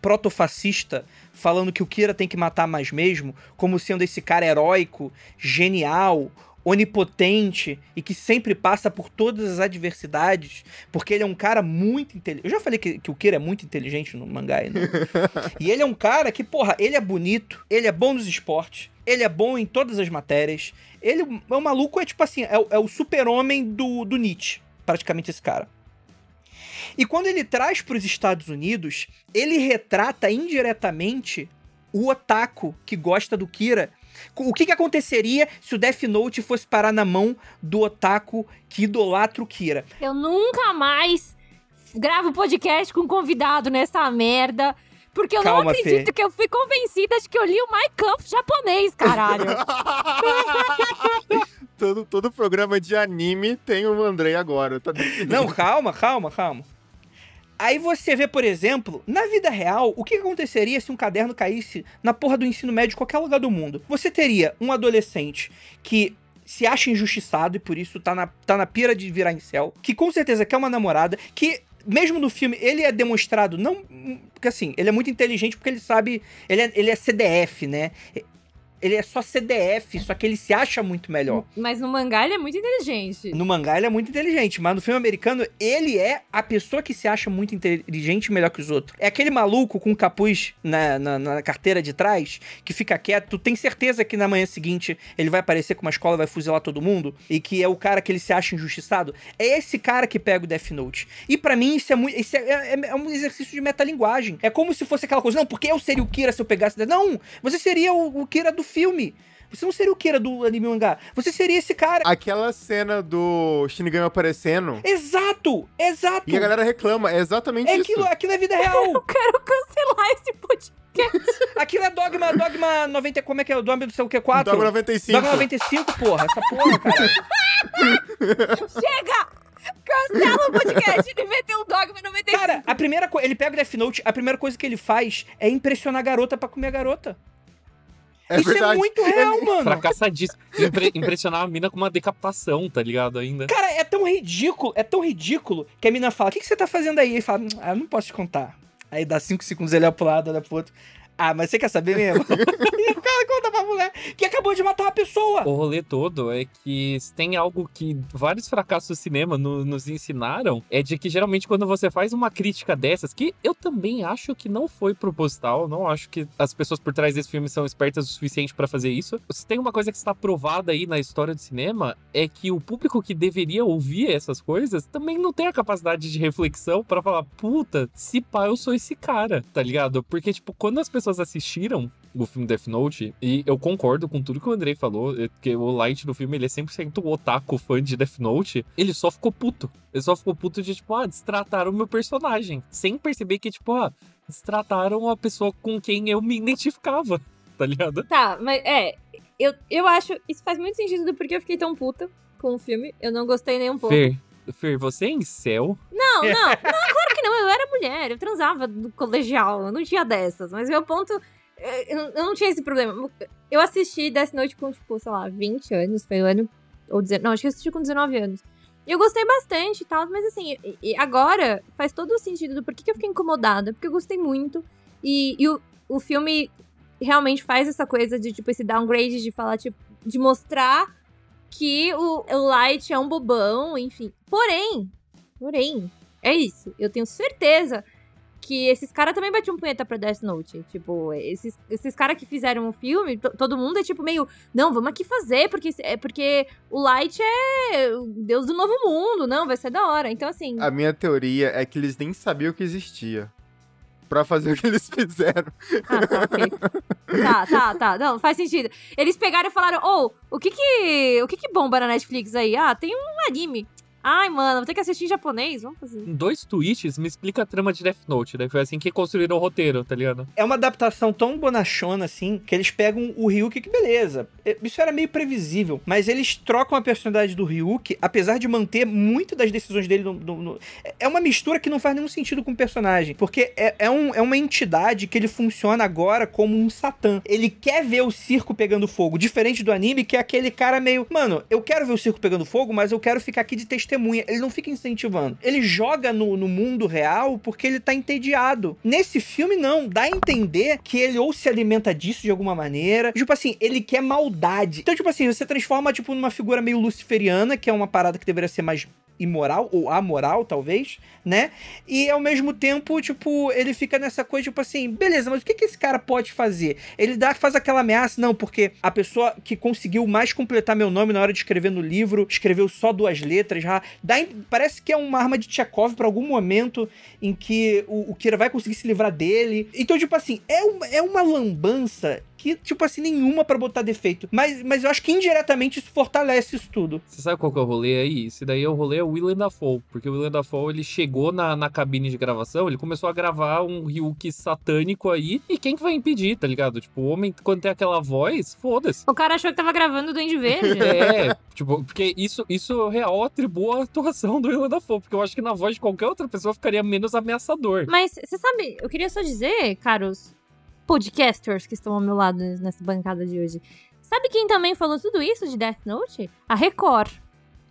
protofascista falando que o Kira tem que matar mais mesmo, como sendo esse cara heróico, genial, onipotente e que sempre passa por todas as adversidades, porque ele é um cara muito inteligente. Eu já falei que, que o Kira é muito inteligente no mangá, né? e ele é um cara que, porra, ele é bonito, ele é bom nos esportes, ele é bom em todas as matérias. Ele é um maluco, é tipo assim, é, é o super-homem do, do Nietzsche, praticamente esse cara. E quando ele traz para os Estados Unidos, ele retrata indiretamente o otaku que gosta do Kira. O que, que aconteceria se o Death Note fosse parar na mão do otaku que idolatra o Kira? Eu nunca mais gravo podcast com convidado nessa merda. Porque eu Calma, não acredito Fê. que eu fui convencida de que eu li o My Camp japonês, caralho. todo, todo programa de anime tem o Andrei agora. Tá. Não, calma, calma, calma. Aí você vê, por exemplo, na vida real, o que aconteceria se um caderno caísse na porra do ensino médio em qualquer lugar do mundo? Você teria um adolescente que se acha injustiçado e por isso tá na, tá na pira de virar incel, que com certeza quer uma namorada, que mesmo no filme ele é demonstrado, não. Porque assim, ele é muito inteligente porque ele sabe. Ele é, ele é CDF, né? Ele é só CDF, só que ele se acha muito melhor. Mas no mangá ele é muito inteligente. No mangá ele é muito inteligente, mas no filme americano ele é a pessoa que se acha muito inteligente e melhor que os outros. É aquele maluco com capuz na, na, na carteira de trás, que fica quieto, tu tem certeza que na manhã seguinte ele vai aparecer com uma escola e vai fuzilar todo mundo, e que é o cara que ele se acha injustiçado. É esse cara que pega o Death Note. E pra mim isso é muito. Isso é, é- é um exercício de metalinguagem. É como se fosse aquela coisa, não, porque eu seria o Kira se eu pegasse. Não, você seria o, o Kira do filme. Você não seria o Kira do anime mangá. Você seria esse cara. Aquela cena do Shinigami aparecendo Exato! Exato! e a galera reclama, é exatamente É isso. aquilo, aquilo é vida real. Eu quero cancelar esse podcast. aquilo é Dogma, Dogma 90, como é que é? O Dogma do sei o que, 4? Dogma 95. Dogma 95, porra. Essa porra, cara. Chega! Cancela o podcast. Ele meteu um dogma 95. Cara, a primeira coisa, ele pega o Death Note, a primeira coisa que ele faz é impressionar a garota pra comer a garota. É Isso é verdade. muito real, mano. Fracassadíssimo. Impre- impressionar a mina com uma decapitação, tá ligado? Ainda. Cara, é tão ridículo, é tão ridículo que a mina fala: O que, que você tá fazendo aí? Ele fala: Ah, eu não posso te contar. Aí dá cinco segundos, ele olha pro lado, olha pro outro. Ah, mas você quer saber mesmo? e o cara conta pra mulher que acabou de matar uma pessoa. O rolê todo é que se tem algo que vários fracassos do cinema no- nos ensinaram, é de que geralmente quando você faz uma crítica dessas, que eu também acho que não foi proposital, não acho que as pessoas por trás desse filme são espertas o suficiente pra fazer isso. Se tem uma coisa que está provada aí na história do cinema, é que o público que deveria ouvir essas coisas também não tem a capacidade de reflexão pra falar, puta, se pá, eu sou esse cara, tá ligado? Porque, tipo, quando as pessoas assistiram o filme Death Note, e eu concordo com tudo que o Andrei falou, é que o Light no filme, ele é 100% otaku, fã de Death Note, ele só ficou puto. Ele só ficou puto de, tipo, ah, destrataram o meu personagem, sem perceber que, tipo, ah, destrataram a pessoa com quem eu me identificava, tá ligado? Tá, mas é. Eu, eu acho. Isso faz muito sentido do porquê eu fiquei tão puta com o filme. Eu não gostei nem um pouco. Fer, Fer, você é em céu? Não, não, não, claro que não. Eu era mulher, eu transava no colegial, eu não tinha dessas. Mas meu ponto. é, Eu, não tinha esse problema. Eu assisti Death Note com, tipo, sei lá, 20 anos, foi o ano. Ou 19, não, acho que eu assisti com 19 anos. E eu gostei bastante e tal, mas assim, agora faz todo o sentido do porquê que eu fiquei incomodada, porque eu gostei muito. E, e o, o filme realmente faz essa coisa de, tipo, esse downgrade de falar, tipo, de mostrar que o, Light é um bobão, enfim. Porém, porém, é isso. Eu tenho certeza que esses caras também batiam punheta pra Death Note. Tipo, esses, esses caras que fizeram o filme, to- todo mundo é tipo meio, não, vamos aqui fazer, porque, é porque o Light é o deus do novo mundo, não, vai ser da hora. Então, assim, A minha teoria é que eles nem sabiam que existia. Pra fazer o que eles fizeram. Ah, tá, ok. tá, tá, tá. Não, faz sentido. Eles pegaram e falaram, ô, o que que. O que que bomba na Netflix aí? Ah, tem um anime. Ai, mano, vou ter que assistir em japonês? Vamos fazer. Dois tweets, me explica a trama de Death Note, né? Foi assim que construíram o roteiro, tá ligado? É uma adaptação tão bonachona assim que eles pegam o Ryuki, que beleza. é, isso era meio previsível, mas eles trocam a personalidade do Ryuki, apesar de manter muito das decisões dele no, no, no... É uma mistura que não faz nenhum sentido com o personagem, porque é, é, um, é uma entidade que ele funciona agora como um satã. Ele quer ver o circo pegando fogo, diferente do anime, que é aquele cara meio, mano, eu quero ver o circo pegando fogo, mas eu quero ficar aqui de testemunha. Ele não fica incentivando. Ele joga no, no mundo real porque ele tá entediado. Nesse filme, não. Dá a entender que ele ou se alimenta disso de alguma maneira. Tipo assim, ele quer maldade. Então, tipo assim, você transforma, tipo, numa figura meio luciferiana, que é uma parada que deveria ser mais imoral ou amoral, talvez, né? E ao mesmo tempo, tipo, ele fica nessa coisa, tipo assim, beleza, mas o que, que esse cara pode fazer? Ele dá, faz aquela ameaça, não, porque a pessoa que conseguiu mais completar meu nome na hora de escrever no livro, escreveu só duas letras, dá, parece que é uma arma de Tchekov para algum momento em que o, o Kira vai conseguir se livrar dele. Então, tipo assim, é uma, é uma lambança que, tipo assim, nenhuma para botar defeito. Mas, mas eu acho que indiretamente isso fortalece isso tudo. Você sabe qual que é o rolê aí? Esse daí é o rolê é o Willem Dafoe. Porque o Willem Dafoe, ele chegou na, na cabine de gravação, ele começou a gravar um Ryuki satânico aí. E quem que vai impedir, tá ligado? Tipo, o homem, quando tem aquela voz, foda-se. O cara achou que tava gravando o Duende Verde. é, tipo, porque isso, isso real atribua a atuação do Willem Dafoe. Porque eu acho que na voz de qualquer outra pessoa ficaria menos ameaçador. Mas, você sabe, eu queria só dizer, caros podcasters que estão ao meu lado nessa bancada de hoje. Sabe quem também falou tudo isso de Death Note? A Record,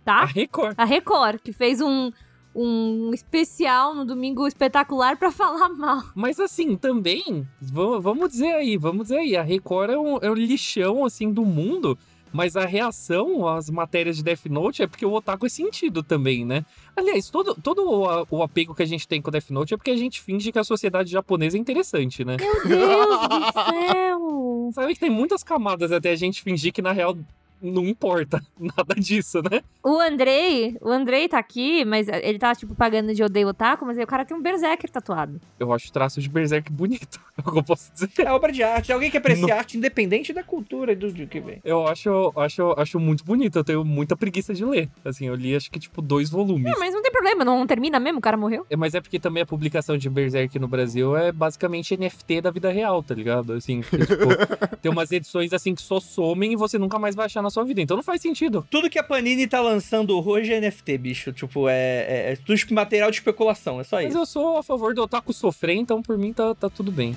tá? A Record. A Record, que fez um, um especial no Domingo Espetacular para falar mal. Mas assim, também, vamos dizer aí, vamos dizer aí, a Record é um, é um lixão, assim, do mundo mas a reação às matérias de Death Note é porque o otaku é sentido também, né? Aliás, todo, todo o, o apego que a gente tem com Death Note é porque a gente finge que a sociedade japonesa é interessante, né? Meu Deus do céu! Sabe que tem muitas camadas até a gente fingir que na real não importa nada disso, né? O Andrei, o Andrei tá aqui, mas ele tá, tipo, pagando de odeio otaku, mas aí o cara tem um berserker tatuado. Eu acho o traço de berserker bonito, é o que eu posso dizer. É obra de arte, alguém que aprecia no... arte independente da cultura do, do que vem. Eu acho, acho, acho muito bonito, eu tenho muita preguiça de ler. Assim, eu li acho que, tipo, dois volumes. Não, mas não tem problema, não termina mesmo, o cara morreu. É, mas é porque também a publicação de berserk no Brasil é basicamente NFT da vida real, tá ligado? Assim, porque, tipo, tem umas edições, assim, que só somem e você nunca mais vai achar na sua vida. Então não faz sentido. Tudo que a Panini tá lançando hoje é NFT, bicho. Tipo, é, é, é tudo material de especulação, é só Mas isso. Mas eu sou a favor do otaku sofrer, então por mim tá, tá tudo bem.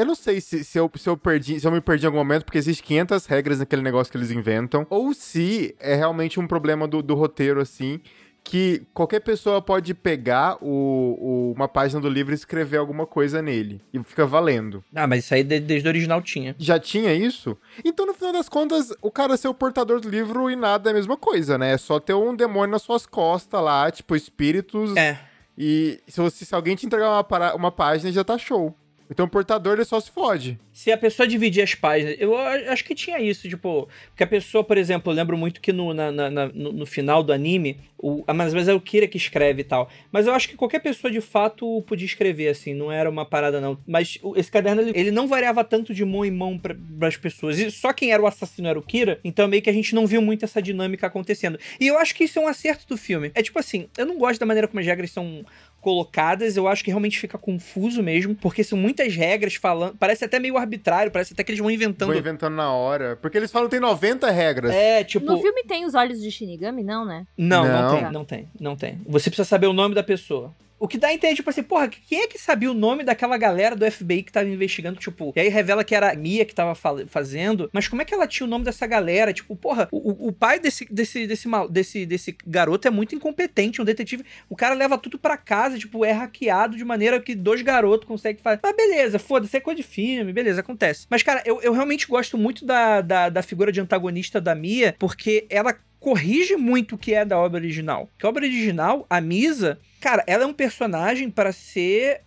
Eu não sei se, se, eu, se, eu perdi, se eu me perdi em algum momento, porque existe 500 regras naquele negócio que eles inventam, ou se é realmente um problema do, do roteiro, assim, que qualquer pessoa pode pegar o, o, uma página do livro e escrever alguma coisa nele. E fica valendo. Ah, mas isso aí desde o original tinha. Já tinha isso? Então, no final das contas, o cara ser o portador do livro e nada é a mesma coisa, né? É só ter um demônio nas suas costas lá, tipo, espíritos. É. E se, você, se alguém te entregar uma, uma página, já tá show. Então o portador ele só se fode. Se a pessoa dividir as páginas, eu acho que tinha isso, tipo, porque a pessoa, por exemplo, eu lembro muito que no, na, na, no, no, final do anime, o, às vezes é o Kira que escreve e tal. Mas eu acho que qualquer pessoa de fato podia escrever, assim, não era uma parada não. Mas esse caderno, ele, ele não variava tanto de mão em mão para as pessoas. E só quem era o assassino era o Kira, então meio que a gente não viu muito essa dinâmica acontecendo. E eu acho que isso é um acerto do filme. É tipo assim, eu não gosto da maneira como as regras são colocadas, eu acho que realmente fica confuso mesmo, porque são muitas regras falando, parece até meio arbitrário, parece até que eles vão inventando. Vão inventando na hora, porque eles falam que tem 90 regras. É, tipo... No filme tem os olhos de Shinigami, não, né? Não, não, não tem, não tem, não tem. Você precisa saber o nome da pessoa. O que dá a entender, tipo assim, porra, quem é que sabia o nome daquela galera do FBI que tava investigando, tipo, e aí revela que era a Mia que tava fazendo, mas como é que ela tinha o nome dessa galera? Tipo, porra, o, o pai desse, desse, desse, desse, desse garoto é muito incompetente, um detetive, o cara leva tudo para casa, tipo, é hackeado de maneira que dois garotos conseguem fazer. Mas beleza, foda-se, é coisa de filme, beleza, acontece. Mas, cara, eu, eu realmente gosto muito da, da, da figura de antagonista da Mia, porque ela corrige muito o que é da obra original. Que a obra original, a Misa, cara, ela é um personagem para ser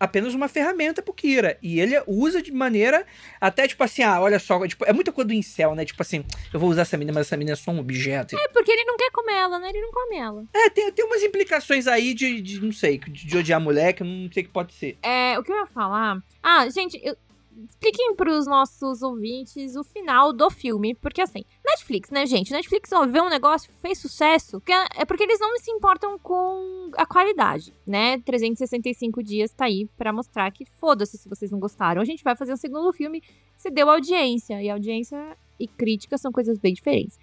apenas uma ferramenta pro Kira. E ele usa de maneira até tipo assim, ah, olha só, tipo, é muita coisa do incel, né? Tipo assim, eu vou usar essa menina, mas essa menina é só um objeto. É, porque ele não quer comer ela, né? Ele não come ela. É, tem, tem umas implicações aí de, de não sei, de, de odiar a mulher, que eu não sei o que pode ser. É, o que eu ia falar. Ah, gente, eu, expliquem pros nossos ouvintes o final do filme. Porque assim, Netflix, né, gente? Netflix, ó, vê um negócio, fez sucesso, é é porque eles não se importam com a qualidade, né? 365 dias tá aí pra mostrar que foda-se se vocês não gostaram. A gente vai fazer um segundo filme, se deu audiência. E audiência e crítica são coisas bem diferentes.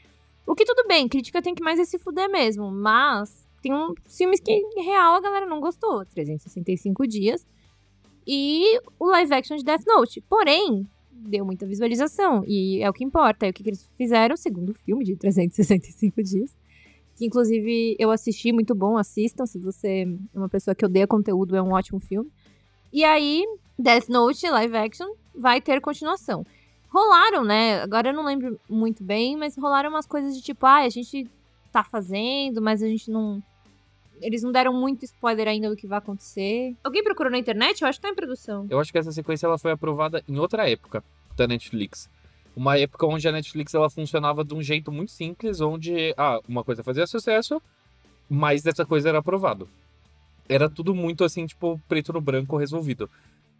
O que tudo bem, crítica tem que mais é se fuder mesmo, mas tem um, filmes que, em real, a galera não gostou. 365 dias e o live action de Death Note. Porém, deu muita visualização e é o que importa. É o que, que eles fizeram, o segundo filme de 365 dias. Que inclusive eu assisti, muito bom, assistam. Se você é uma pessoa que odeia conteúdo, é um ótimo filme. E aí, Death Note, live action, vai ter continuação. Rolaram, né? Agora eu não lembro muito bem, mas rolaram umas coisas de tipo, ah, a gente tá fazendo, mas a gente não. Eles não deram muito spoiler ainda do que vai acontecer. Alguém procurou na internet? Eu acho que tá em produção. Eu acho que essa sequência ela foi aprovada em outra época da Netflix. Uma época onde a Netflix ela funcionava de um jeito muito simples, onde ah, uma coisa fazia sucesso, mas dessa coisa era aprovado. Era tudo muito assim, tipo, preto no branco resolvido.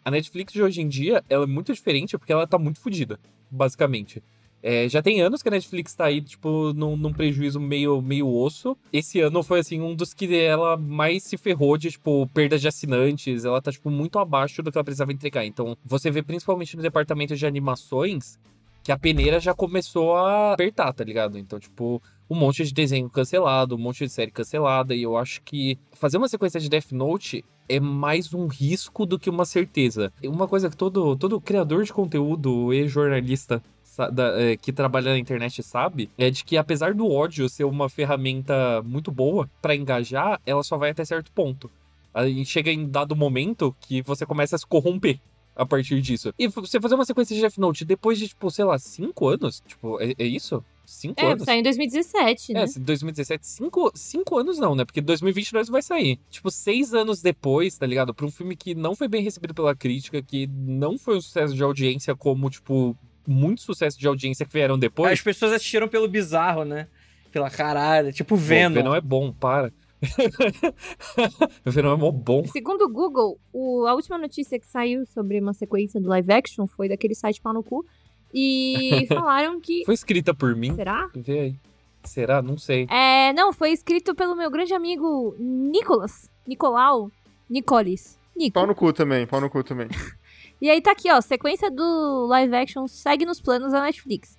A Netflix de hoje em dia, ela é muito diferente porque ela tá muito fodida, basicamente. É, já tem anos que a Netflix tá aí, tipo, num, num, prejuízo meio, meio osso. Esse ano foi, assim, um dos que ela mais se ferrou de, tipo, perda de assinantes. Ela tá, tipo, muito abaixo do que ela precisava entregar. Então, você vê principalmente no departamento de animações que a peneira já começou a apertar, tá ligado? Então, tipo, um monte de desenho cancelado, um monte de série cancelada. E eu acho que fazer uma sequência de Death Note é mais um risco do que uma certeza. Uma coisa que todo, todo criador de conteúdo e jornalista da, é, que trabalha na internet sabe é de que apesar do ódio ser uma ferramenta muito boa para engajar, ela só vai até certo ponto. Aí chega em dado momento que você começa a se corromper a partir disso. E você fazer uma sequência de Death Note depois de, tipo, sei lá, cinco anos? Tipo, é, é isso? Cinco é, anos? saiu em 2017, né? É, 2017. Cinco, cinco anos não, né? Porque 2022 vai sair. Tipo, seis anos depois, tá ligado? Pra um filme que não foi bem recebido pela crítica, que não foi um sucesso de audiência como, tipo, muito sucesso de audiência que vieram depois. As pessoas assistiram pelo bizarro, né? Pela caralho. Tipo Venom. Pô, Venom é bom, para. Venom é mó bom. Segundo o Google, o, a última notícia que saiu sobre uma sequência do live action foi daquele site pau no cu. E falaram que. Foi escrita por mim. Será? Vê aí. Será? Não sei. É, não, foi escrito pelo meu grande amigo Nicolas. Nicolau. Nicolis. Nico. Pau no cu também, pau no cu também. E aí tá aqui, ó, sequência do live action segue nos planos da Netflix.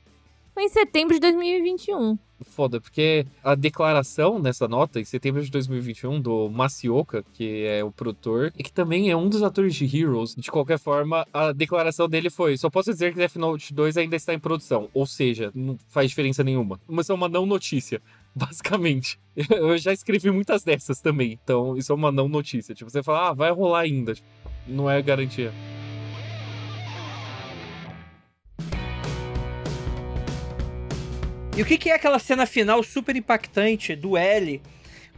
Foi em setembro de 2021. Foda, porque a declaração nessa nota, em setembro de 2021, do Masioka, que é o produtor, e que também é um dos atores de Heroes, de qualquer forma, a declaração dele foi: só posso dizer que Death Note 2 ainda está em produção. Ou seja, não faz diferença nenhuma. Mas é uma não notícia. Basicamente. Eu já escrevi muitas dessas também. Então, isso é uma não notícia. Tipo, você fala, ah, vai rolar ainda. Não é garantia. E o que, que é aquela cena final super impactante do L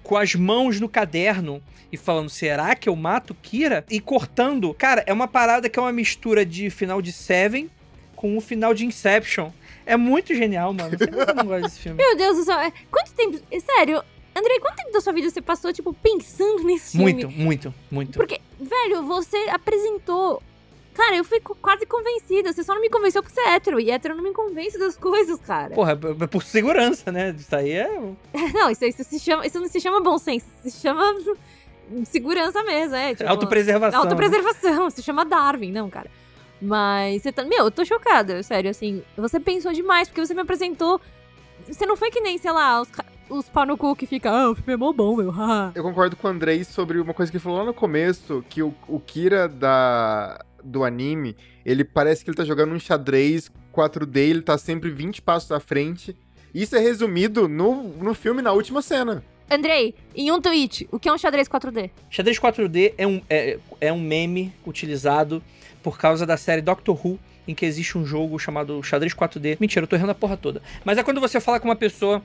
com as mãos no caderno e falando, será que eu mato Kira? E cortando. Cara, é uma parada que é uma mistura de final de Seven com o final de Inception. É muito genial, mano. Eu não gosto desse filme. Meu Deus do céu. é- Quanto tempo. Sério, Andrei, quanto tempo da sua vida você passou, tipo, pensando nesse filme? Muito, muito, muito. Porque, velho, você apresentou. Cara, eu fui quase convencida. Você só não me convenceu porque você é hétero. E hétero não me convence das coisas, cara. Porra, é por segurança, né? Isso aí é. Não, isso, isso, se chama, isso não se chama bom senso. Isso se chama segurança mesmo, é. Tipo, Autopreservação. Autopreservação. Se chama Darwin, não, cara. Mas você tá. Meu, eu tô chocada, sério, assim. Você pensou demais, porque você me apresentou. Você não foi que nem, sei lá, os, os pau no cu que fica, ah, o filme é mó bom, meu. haha." Eu concordo com o Andrei sobre uma coisa que ele falou lá no começo, que o, o Kira da, do anime, ele parece que ele tá jogando um xadrez 4D, ele tá sempre 20 passos à frente. Isso é resumido no, no filme, na última cena. Andrei, em um tweet, o que é um xadrez 4D? Xadrez 4D é um, é, é um meme utilizado por causa da série Doctor Who, em que existe um jogo chamado Xadrez 4D. Mentira, eu tô errando a porra toda. Mas é quando você fala com uma pessoa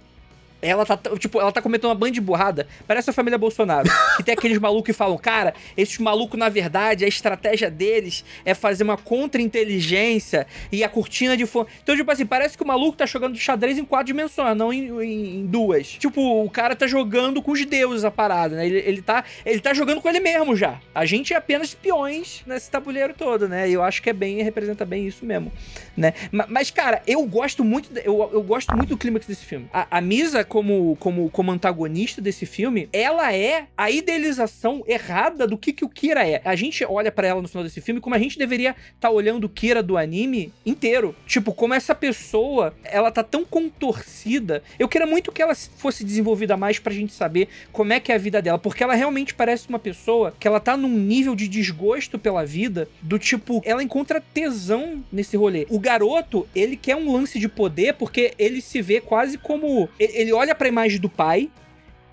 Ela tá, tipo, ela tá cometendo uma banda de burrada. Parece a família Bolsonaro. que tem aqueles malucos que falam, cara, esses malucos, na verdade, a estratégia deles é fazer uma contra-inteligência e a cortina de fundo. Então, tipo assim, parece que o maluco tá jogando xadrez em quatro dimensões, não em, em, em duas. Tipo, o cara tá jogando com os deuses a parada, né? Ele, ele, tá, ele tá jogando com ele mesmo já. A gente é apenas peões nesse tabuleiro todo, né? E eu acho que é bem, representa bem isso mesmo, né? Mas, cara, eu gosto muito, eu, eu gosto muito do clímax desse filme. A, a Misa, como, como, como antagonista desse filme, ela é a idealização errada do que, que o Kira é. A gente olha para ela no final desse filme como a gente deveria estar tá olhando o Kira do anime inteiro. Tipo, como essa pessoa, ela tá tão contorcida. Eu queria muito que ela fosse desenvolvida mais pra gente saber como é que é a vida dela, porque ela realmente parece uma pessoa que ela tá num nível de desgosto pela vida, do tipo, ela encontra tesão nesse rolê. O garoto, ele quer um lance de poder porque ele se vê quase como ele olha para a imagem do pai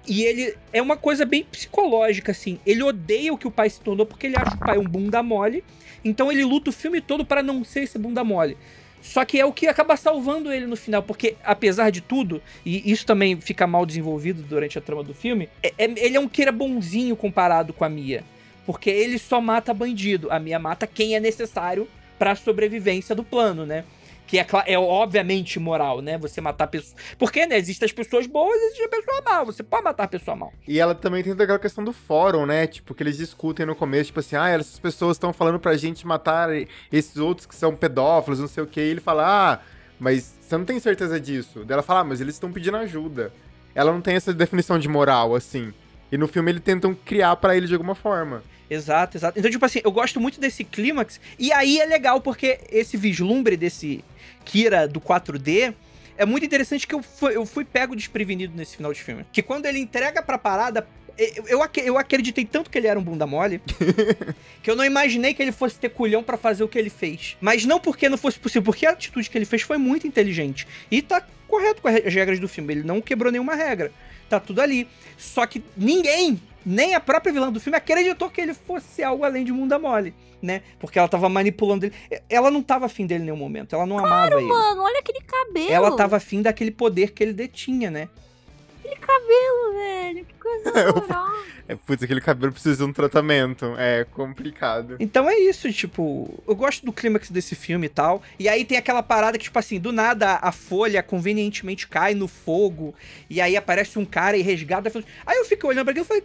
e ele é uma coisa bem psicológica assim. Ele odeia o que o pai se tornou porque ele acha o pai um bunda mole. Então ele luta o filme todo para não ser esse bunda mole. Só que é o que acaba salvando ele no final, porque apesar de tudo, e isso também fica mal desenvolvido durante a trama do filme, é, é, ele é um queira bonzinho comparado com a Mia. Porque ele só mata bandido, a Mia mata quem é necessário para a sobrevivência do plano, né? Que é, é obviamente moral, né? Você matar pessoas. Porque, né, existem as pessoas boas e existem a pessoa mal. Você pode matar a pessoa mal. E ela também tem aquela questão do fórum, né? Tipo, que eles discutem no começo, tipo assim, ah, essas pessoas estão falando pra gente matar esses outros que são pedófilos, não sei o que. E ele fala, ah, mas você não tem certeza disso. Daí ela fala, ah, mas eles estão pedindo ajuda. Ela não tem essa definição de moral, assim. E no filme eles tentam criar para ele de alguma forma. Exato, exato. Então, tipo assim, eu gosto muito desse clímax. E aí é legal porque esse vislumbre desse Kira do 4D é muito interessante que eu fui, eu fui pego desprevenido nesse final de filme. Que quando ele entrega pra parada, eu, eu, eu acreditei tanto que ele era um bunda mole que eu não imaginei que ele fosse ter culhão para fazer o que ele fez. Mas não porque não fosse possível, porque a atitude que ele fez foi muito inteligente. E tá correto com as regras do filme. Ele não quebrou nenhuma regra. Tá tudo ali. Só que ninguém nem a própria vilã do filme acreditou que ele fosse algo além de Munda Mole, né? Porque ela tava manipulando ele. Ela não tava afim dele em nenhum momento. Ela não claro, amava ele. mano, olha aquele cabelo. Ela tava afim daquele poder que ele detinha, né? Aquele cabelo, velho. Que coisa horrorosa. é, putz, aquele cabelo precisa de um tratamento. É complicado. Então é isso, tipo, eu gosto do clímax desse filme e tal. E aí tem aquela parada que, tipo assim, do nada a folha convenientemente cai no fogo. E aí aparece um cara e resgata. Aí eu fico olhando pra aquilo e falei,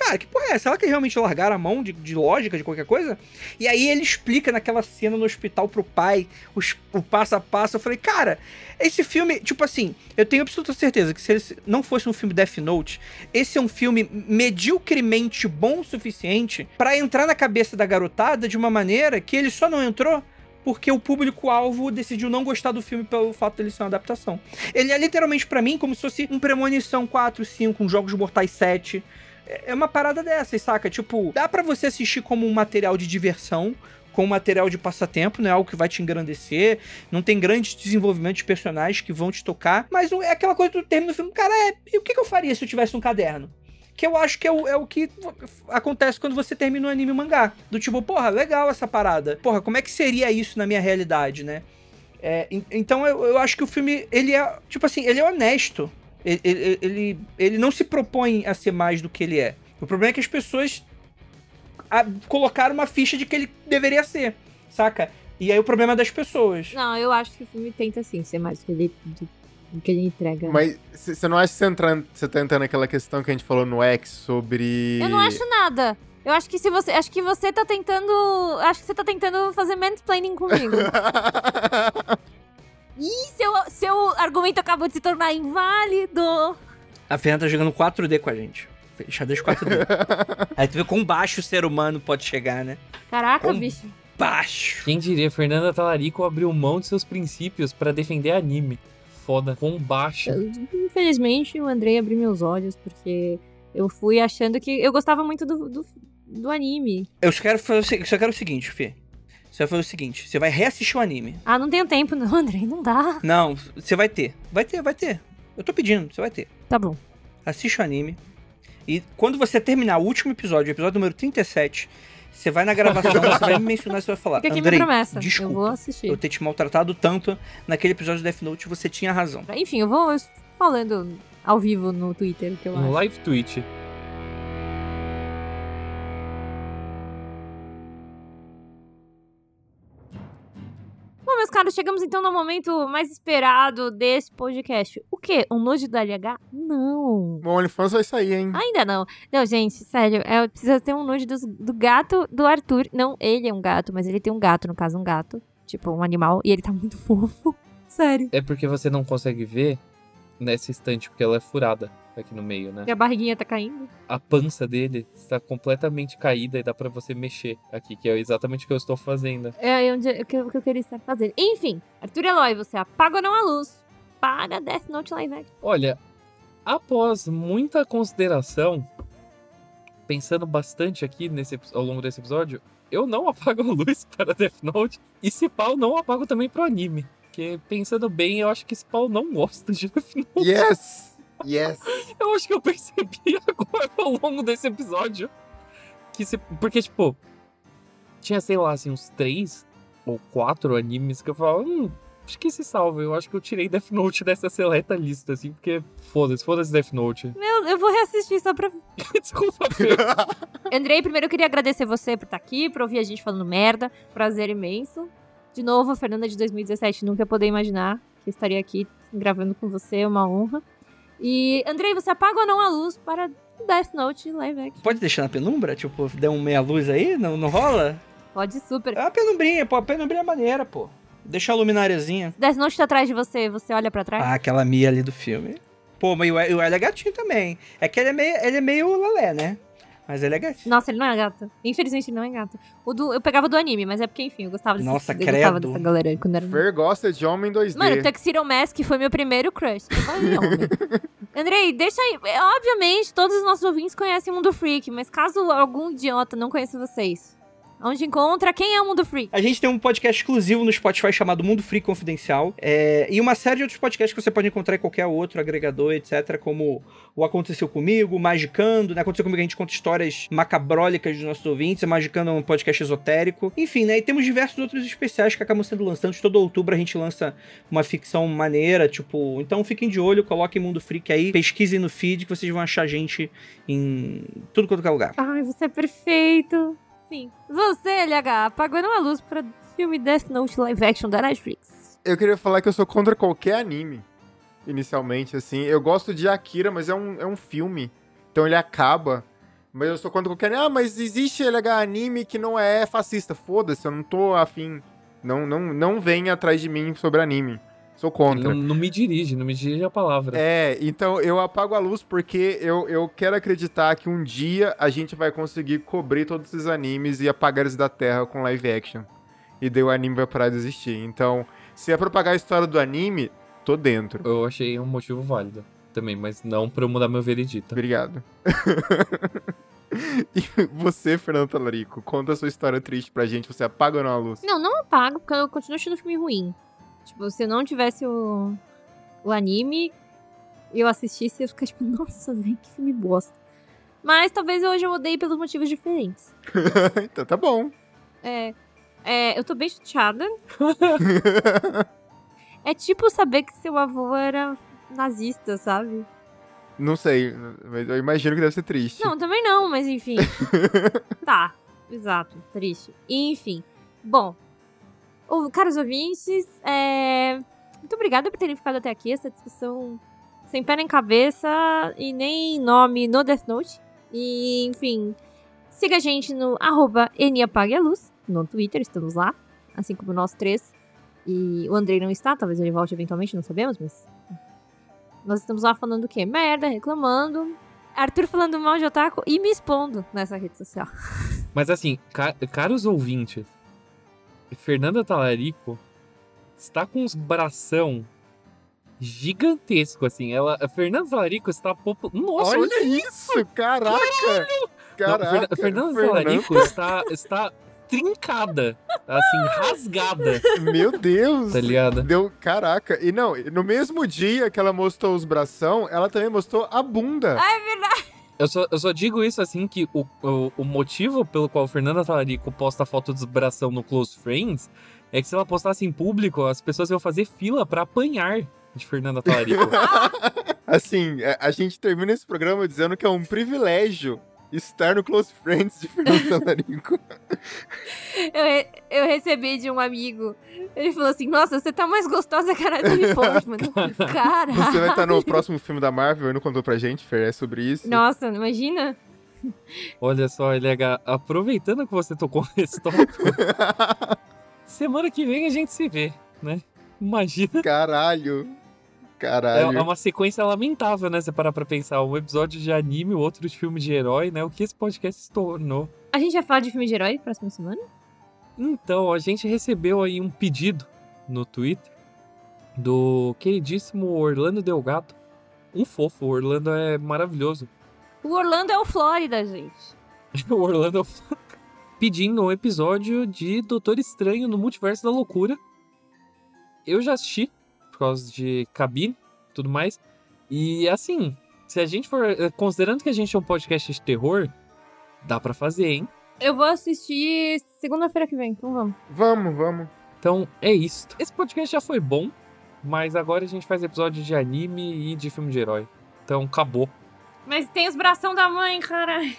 cara, que porra é essa? Será que realmente largaram a mão de, de, lógica, de qualquer coisa? E aí ele explica naquela cena no hospital pro pai, os, o passo a passo. Eu falei, cara, esse filme, tipo assim, eu tenho absoluta certeza que se ele não fosse um filme Death Note, esse é um filme medíocremente bom o suficiente para entrar na cabeça da garotada de uma maneira que ele só não entrou porque o público-alvo decidiu não gostar do filme pelo fato dele ser uma adaptação. Ele é literalmente para mim como se fosse um Premonição 4, 5, um Jogos Mortais 7, é uma parada dessa, saca? Tipo, dá para você assistir como um material de diversão, com material de passatempo, não é algo que vai te engrandecer, não tem grande desenvolvimento de personagens que vão te tocar, mas é aquela coisa do termina do filme, cara, é, e o que, que eu faria se eu tivesse um caderno? Que eu acho que é o, é o que acontece quando você termina um anime mangá. Do tipo, porra, legal essa parada. Porra, como é que seria isso na minha realidade, né? É, então eu, eu acho que o filme, ele é, tipo assim, ele é honesto ele, ele, ele, ele não se propõe a ser mais do que ele é. O problema é que as pessoas a, colocaram uma ficha de que ele deveria ser, saca? E aí o problema é das pessoas. Não, eu acho que o filme tenta sim ser mais do que ele, do, do que ele entrega. Mas você não acha que você, entrando, você tá entrando naquela questão que a gente falou no X sobre. Eu não acho nada. Eu acho que se você. Acho que você tá tentando. Acho que você tá tentando fazer mansplaining comigo. Ih, seu, seu argumento acabou de se tornar inválido. A Fernanda tá jogando 4D com a gente. Xadrez 4D. Aí tu vê quão baixo o ser humano pode chegar, né? Caraca, quão bicho. Baixo. Quem diria, Fernanda Talarico abriu mão de seus princípios para defender anime. Foda, com baixo. Infelizmente, o Andrei abriu meus olhos, porque eu fui achando que. Eu gostava muito do, do, do anime. Eu só quero, fazer, só quero o seguinte, Fê. Você vai fazer o seguinte: você vai reassistir o anime. Ah, não tenho tempo, não, Andrei, não dá. Não, você vai ter. Vai ter, vai ter. Eu tô pedindo, você vai ter. Tá bom. Assiste o anime. E quando você terminar o último episódio, o episódio número 37, você vai na gravação, você vai me mencionar, você vai falar. Fica aqui Andrei, minha promessa. Desculpa, eu vou assistir. Eu ter te maltratado tanto naquele episódio de Death Note, você tinha razão. Enfim, eu vou falando ao vivo no Twitter, que eu Um acho. live tweet. Meus caros, chegamos então no momento mais esperado desse podcast. O quê? Um nude do LH? Não. O OnlyFans vai sair, hein? Ainda não. Não, gente, sério, é, precisa ter um nude dos- do, gato do Arthur. Não, ele é um gato, mas ele tem um gato, no caso, um gato. Tipo, um animal. E ele tá muito fofo. Sério. É porque você não consegue ver nessa estante, porque ela é furada aqui no meio, né? E a barriguinha tá caindo. A pança dele está completamente caída e dá pra você mexer aqui, que é exatamente o que eu estou fazendo. É onde, o, que, o que eu queria estar fazendo. Enfim, Arthur Eloy, você apaga ou não a luz para Death Note Live Action. Olha, após muita consideração, pensando bastante aqui nesse, ao longo desse episódio, eu não apago a luz para Death Note. E se pau, não apago também pro anime. Porque pensando bem, eu acho que esse pau não gosta de Death Note. Yes! Yes! Eu acho que eu percebi agora ao longo desse episódio. Que se, porque, tipo, tinha, sei lá, assim, uns três ou quatro animes que eu falava, hum, acho que se salva. Eu acho que eu tirei Death Note dessa seleta lista, assim, porque foda-se, foda-se Death Note. Eu, eu vou reassistir só pra. Desculpa, Fê. Andrei, primeiro eu queria agradecer você por estar aqui, por ouvir a gente falando merda. Prazer imenso. De novo, a Fernanda de 2017, nunca ia poder imaginar que estaria aqui gravando com você, é uma honra. E, Andrei, você apaga ou não a luz para Death Note Live Action? Pode deixar na penumbra? Tipo, der um meia luz aí? Não, não rola? Pode super. É uma penumbrinha, pô. A penumbrinha é maneira, pô. Deixa a luminariazinha. Death Note tá atrás de você, você olha pra trás? Ah, aquela Mia ali do filme. Pô, mas o El é gatinho também. É que ele é meio, ele é meio lalé, né? Mas ele é gatinho. Nossa, ele não é gato. Infelizmente, ele não é gato. O do, eu pegava do anime, mas é porque, enfim, eu gostava desse, Nossa, eu gostava credo. dessa galera quando era. Fer gosta de homem 2D. Mano, o Tuxedo Mask foi meu primeiro crush. Eu homem. Andrei, deixa aí. É, Obviamente, todos os nossos ouvintes conhecem o Mundo Freak, mas caso algum idiota não conheça vocês, onde encontra quem é o Mundo Freak? A gente tem um podcast exclusivo no Spotify chamado Mundo Free Confidencial. é, e uma série de outros podcasts que você pode encontrar em qualquer outro agregador, etc. Como o Aconteceu Comigo, o Magicando, né? Aconteceu Comigo a gente conta histórias macabrólicas dos nossos ouvintes. O Magicando é um podcast esotérico. Enfim, né? E temos diversos outros especiais que acabam sendo lançados. Todo outubro a gente lança uma ficção maneira, tipo... Então fiquem de olho, coloquem Mundo Freak aí. Pesquisem no feed que vocês vão achar a gente em tudo quanto é lugar. Ai, você é perfeito. Você, LH, apagando a luz para filme Death Note live action da Netflix. Eu queria falar que eu sou contra qualquer anime, inicialmente, assim. Eu gosto de Akira, mas é um, é um filme. Então ele acaba. Mas eu sou contra qualquer anime. Ah, mas existe LH anime que não é fascista. Foda-se, eu não tô afim. Não, não, não venha atrás de mim sobre anime. Sou contra. Não, não me dirige, não me dirige a palavra. É, então eu apago a luz porque eu, eu quero acreditar que um dia a gente vai conseguir cobrir todos esses animes e apagar eles da terra com live action. E daí o anime vai parar de existir. Então, se é pra apagar a história do anime, tô dentro. Eu achei um motivo válido também, mas não pra eu mudar meu veredito. Obrigado. e você, Fernando Talarico, conta a sua história triste pra gente. Você apaga ou não a luz? Não, não apago, porque eu continuo achando o filme ruim. Tipo, se eu não tivesse o, o anime e eu assistisse, eu ia ficar tipo, nossa, velho, que filme bosta. Mas talvez hoje eu odeie pelos motivos diferentes. então tá bom. É, é, eu tô bem chateada. É tipo saber que seu avô era nazista, sabe? não sei, mas eu imagino que deve ser triste. Não, também não, mas enfim. tá, exato, triste. Enfim, bom. Caros ouvintes, é... muito obrigada por terem ficado até aqui. Essa discussão sem pé nem cabeça e nem nome no Death Note. E, enfim, siga a gente no arroba Luz, no Twitter, estamos lá. Assim como nós três. E o Andrei não está, talvez ele volte eventualmente, não sabemos, mas. Nós estamos lá falando o quê? Merda, reclamando. Arthur falando mal de otaku e me expondo nessa rede social. Mas assim, ca- caros ouvintes, Fernanda Talarico está com uns bração gigantesco, assim. Ela, a Fernanda Talarico está popular. Nossa, Olha isso, caraca! Não, Caraca! Fernan- Fernanda Talarico está, está trincada, assim, rasgada, Meu Deus! tá ligado? Deu, caraca. E não, no mesmo dia que ela mostrou os bração, ela também mostrou a bunda. Eu só, eu só digo isso assim que o, o, o motivo pelo qual Fernanda Talarico posta foto de bração no Close Friends é que se ela postasse em público, as pessoas iam fazer fila pra apanhar de Fernanda Talarico. Assim, a- a gente termina esse programa dizendo que é um privilégio estar no Close Friends de Fernando Talarico. Eu, re- eu recebi de um amigo. Ele falou assim: Nossa, você tá mais gostosa que a Natalie Portman. Caralho. Você vai estar no próximo filme da Marvel, ele não contou pra gente, Fer, é sobre isso. Nossa, imagina. Olha só, LH, aproveitando que você tocou nesse tópico, semana que vem a gente se vê, né? Imagina. Caralho. É, Caralho. é uma sequência lamentável, né? Você parar pra pensar. Um episódio de anime, o outro de filme de herói, né? O que esse podcast se tornou. A gente vai falar de filme de herói próxima semana? Então, a gente recebeu aí um pedido no Twitter do queridíssimo Orlando Delgado. Um fofo, o Orlando é maravilhoso. O Orlando é o Flórida, gente. o Orlando é o fo- pedindo um episódio de Doutor Estranho no Multiverso da Loucura. Eu já assisti, causa de cabine e tudo mais. E assim, se a gente for. eh, Considerando que a gente é um podcast de terror, dá pra fazer, hein? Eu vou assistir segunda-feira que vem, então vamos. Vamos, vamos. Então é isso. Esse podcast já foi bom, mas agora a gente faz episódio de anime e de filme de herói. Então acabou. Mas tem os bração da mãe, caralho.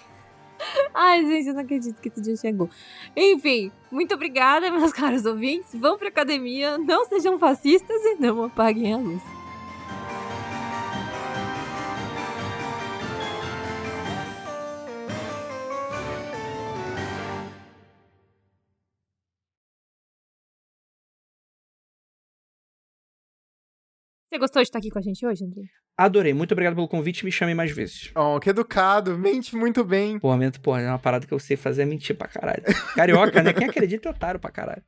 Ai, gente, eu não acredito que esse dia chegou. Enfim, muito obrigada, meus caros ouvintes. Vão pra academia, não sejam fascistas e não apaguem a luz. Você gostou de estar aqui com a gente hoje, André? Adorei, muito obrigado pelo convite, me chame mais vezes. Oh, que educado, mente muito bem. Pô, momento, pô, é uma parada que eu sei fazer é mentir pra caralho. Carioca, né? Quem acredita é otário pra caralho.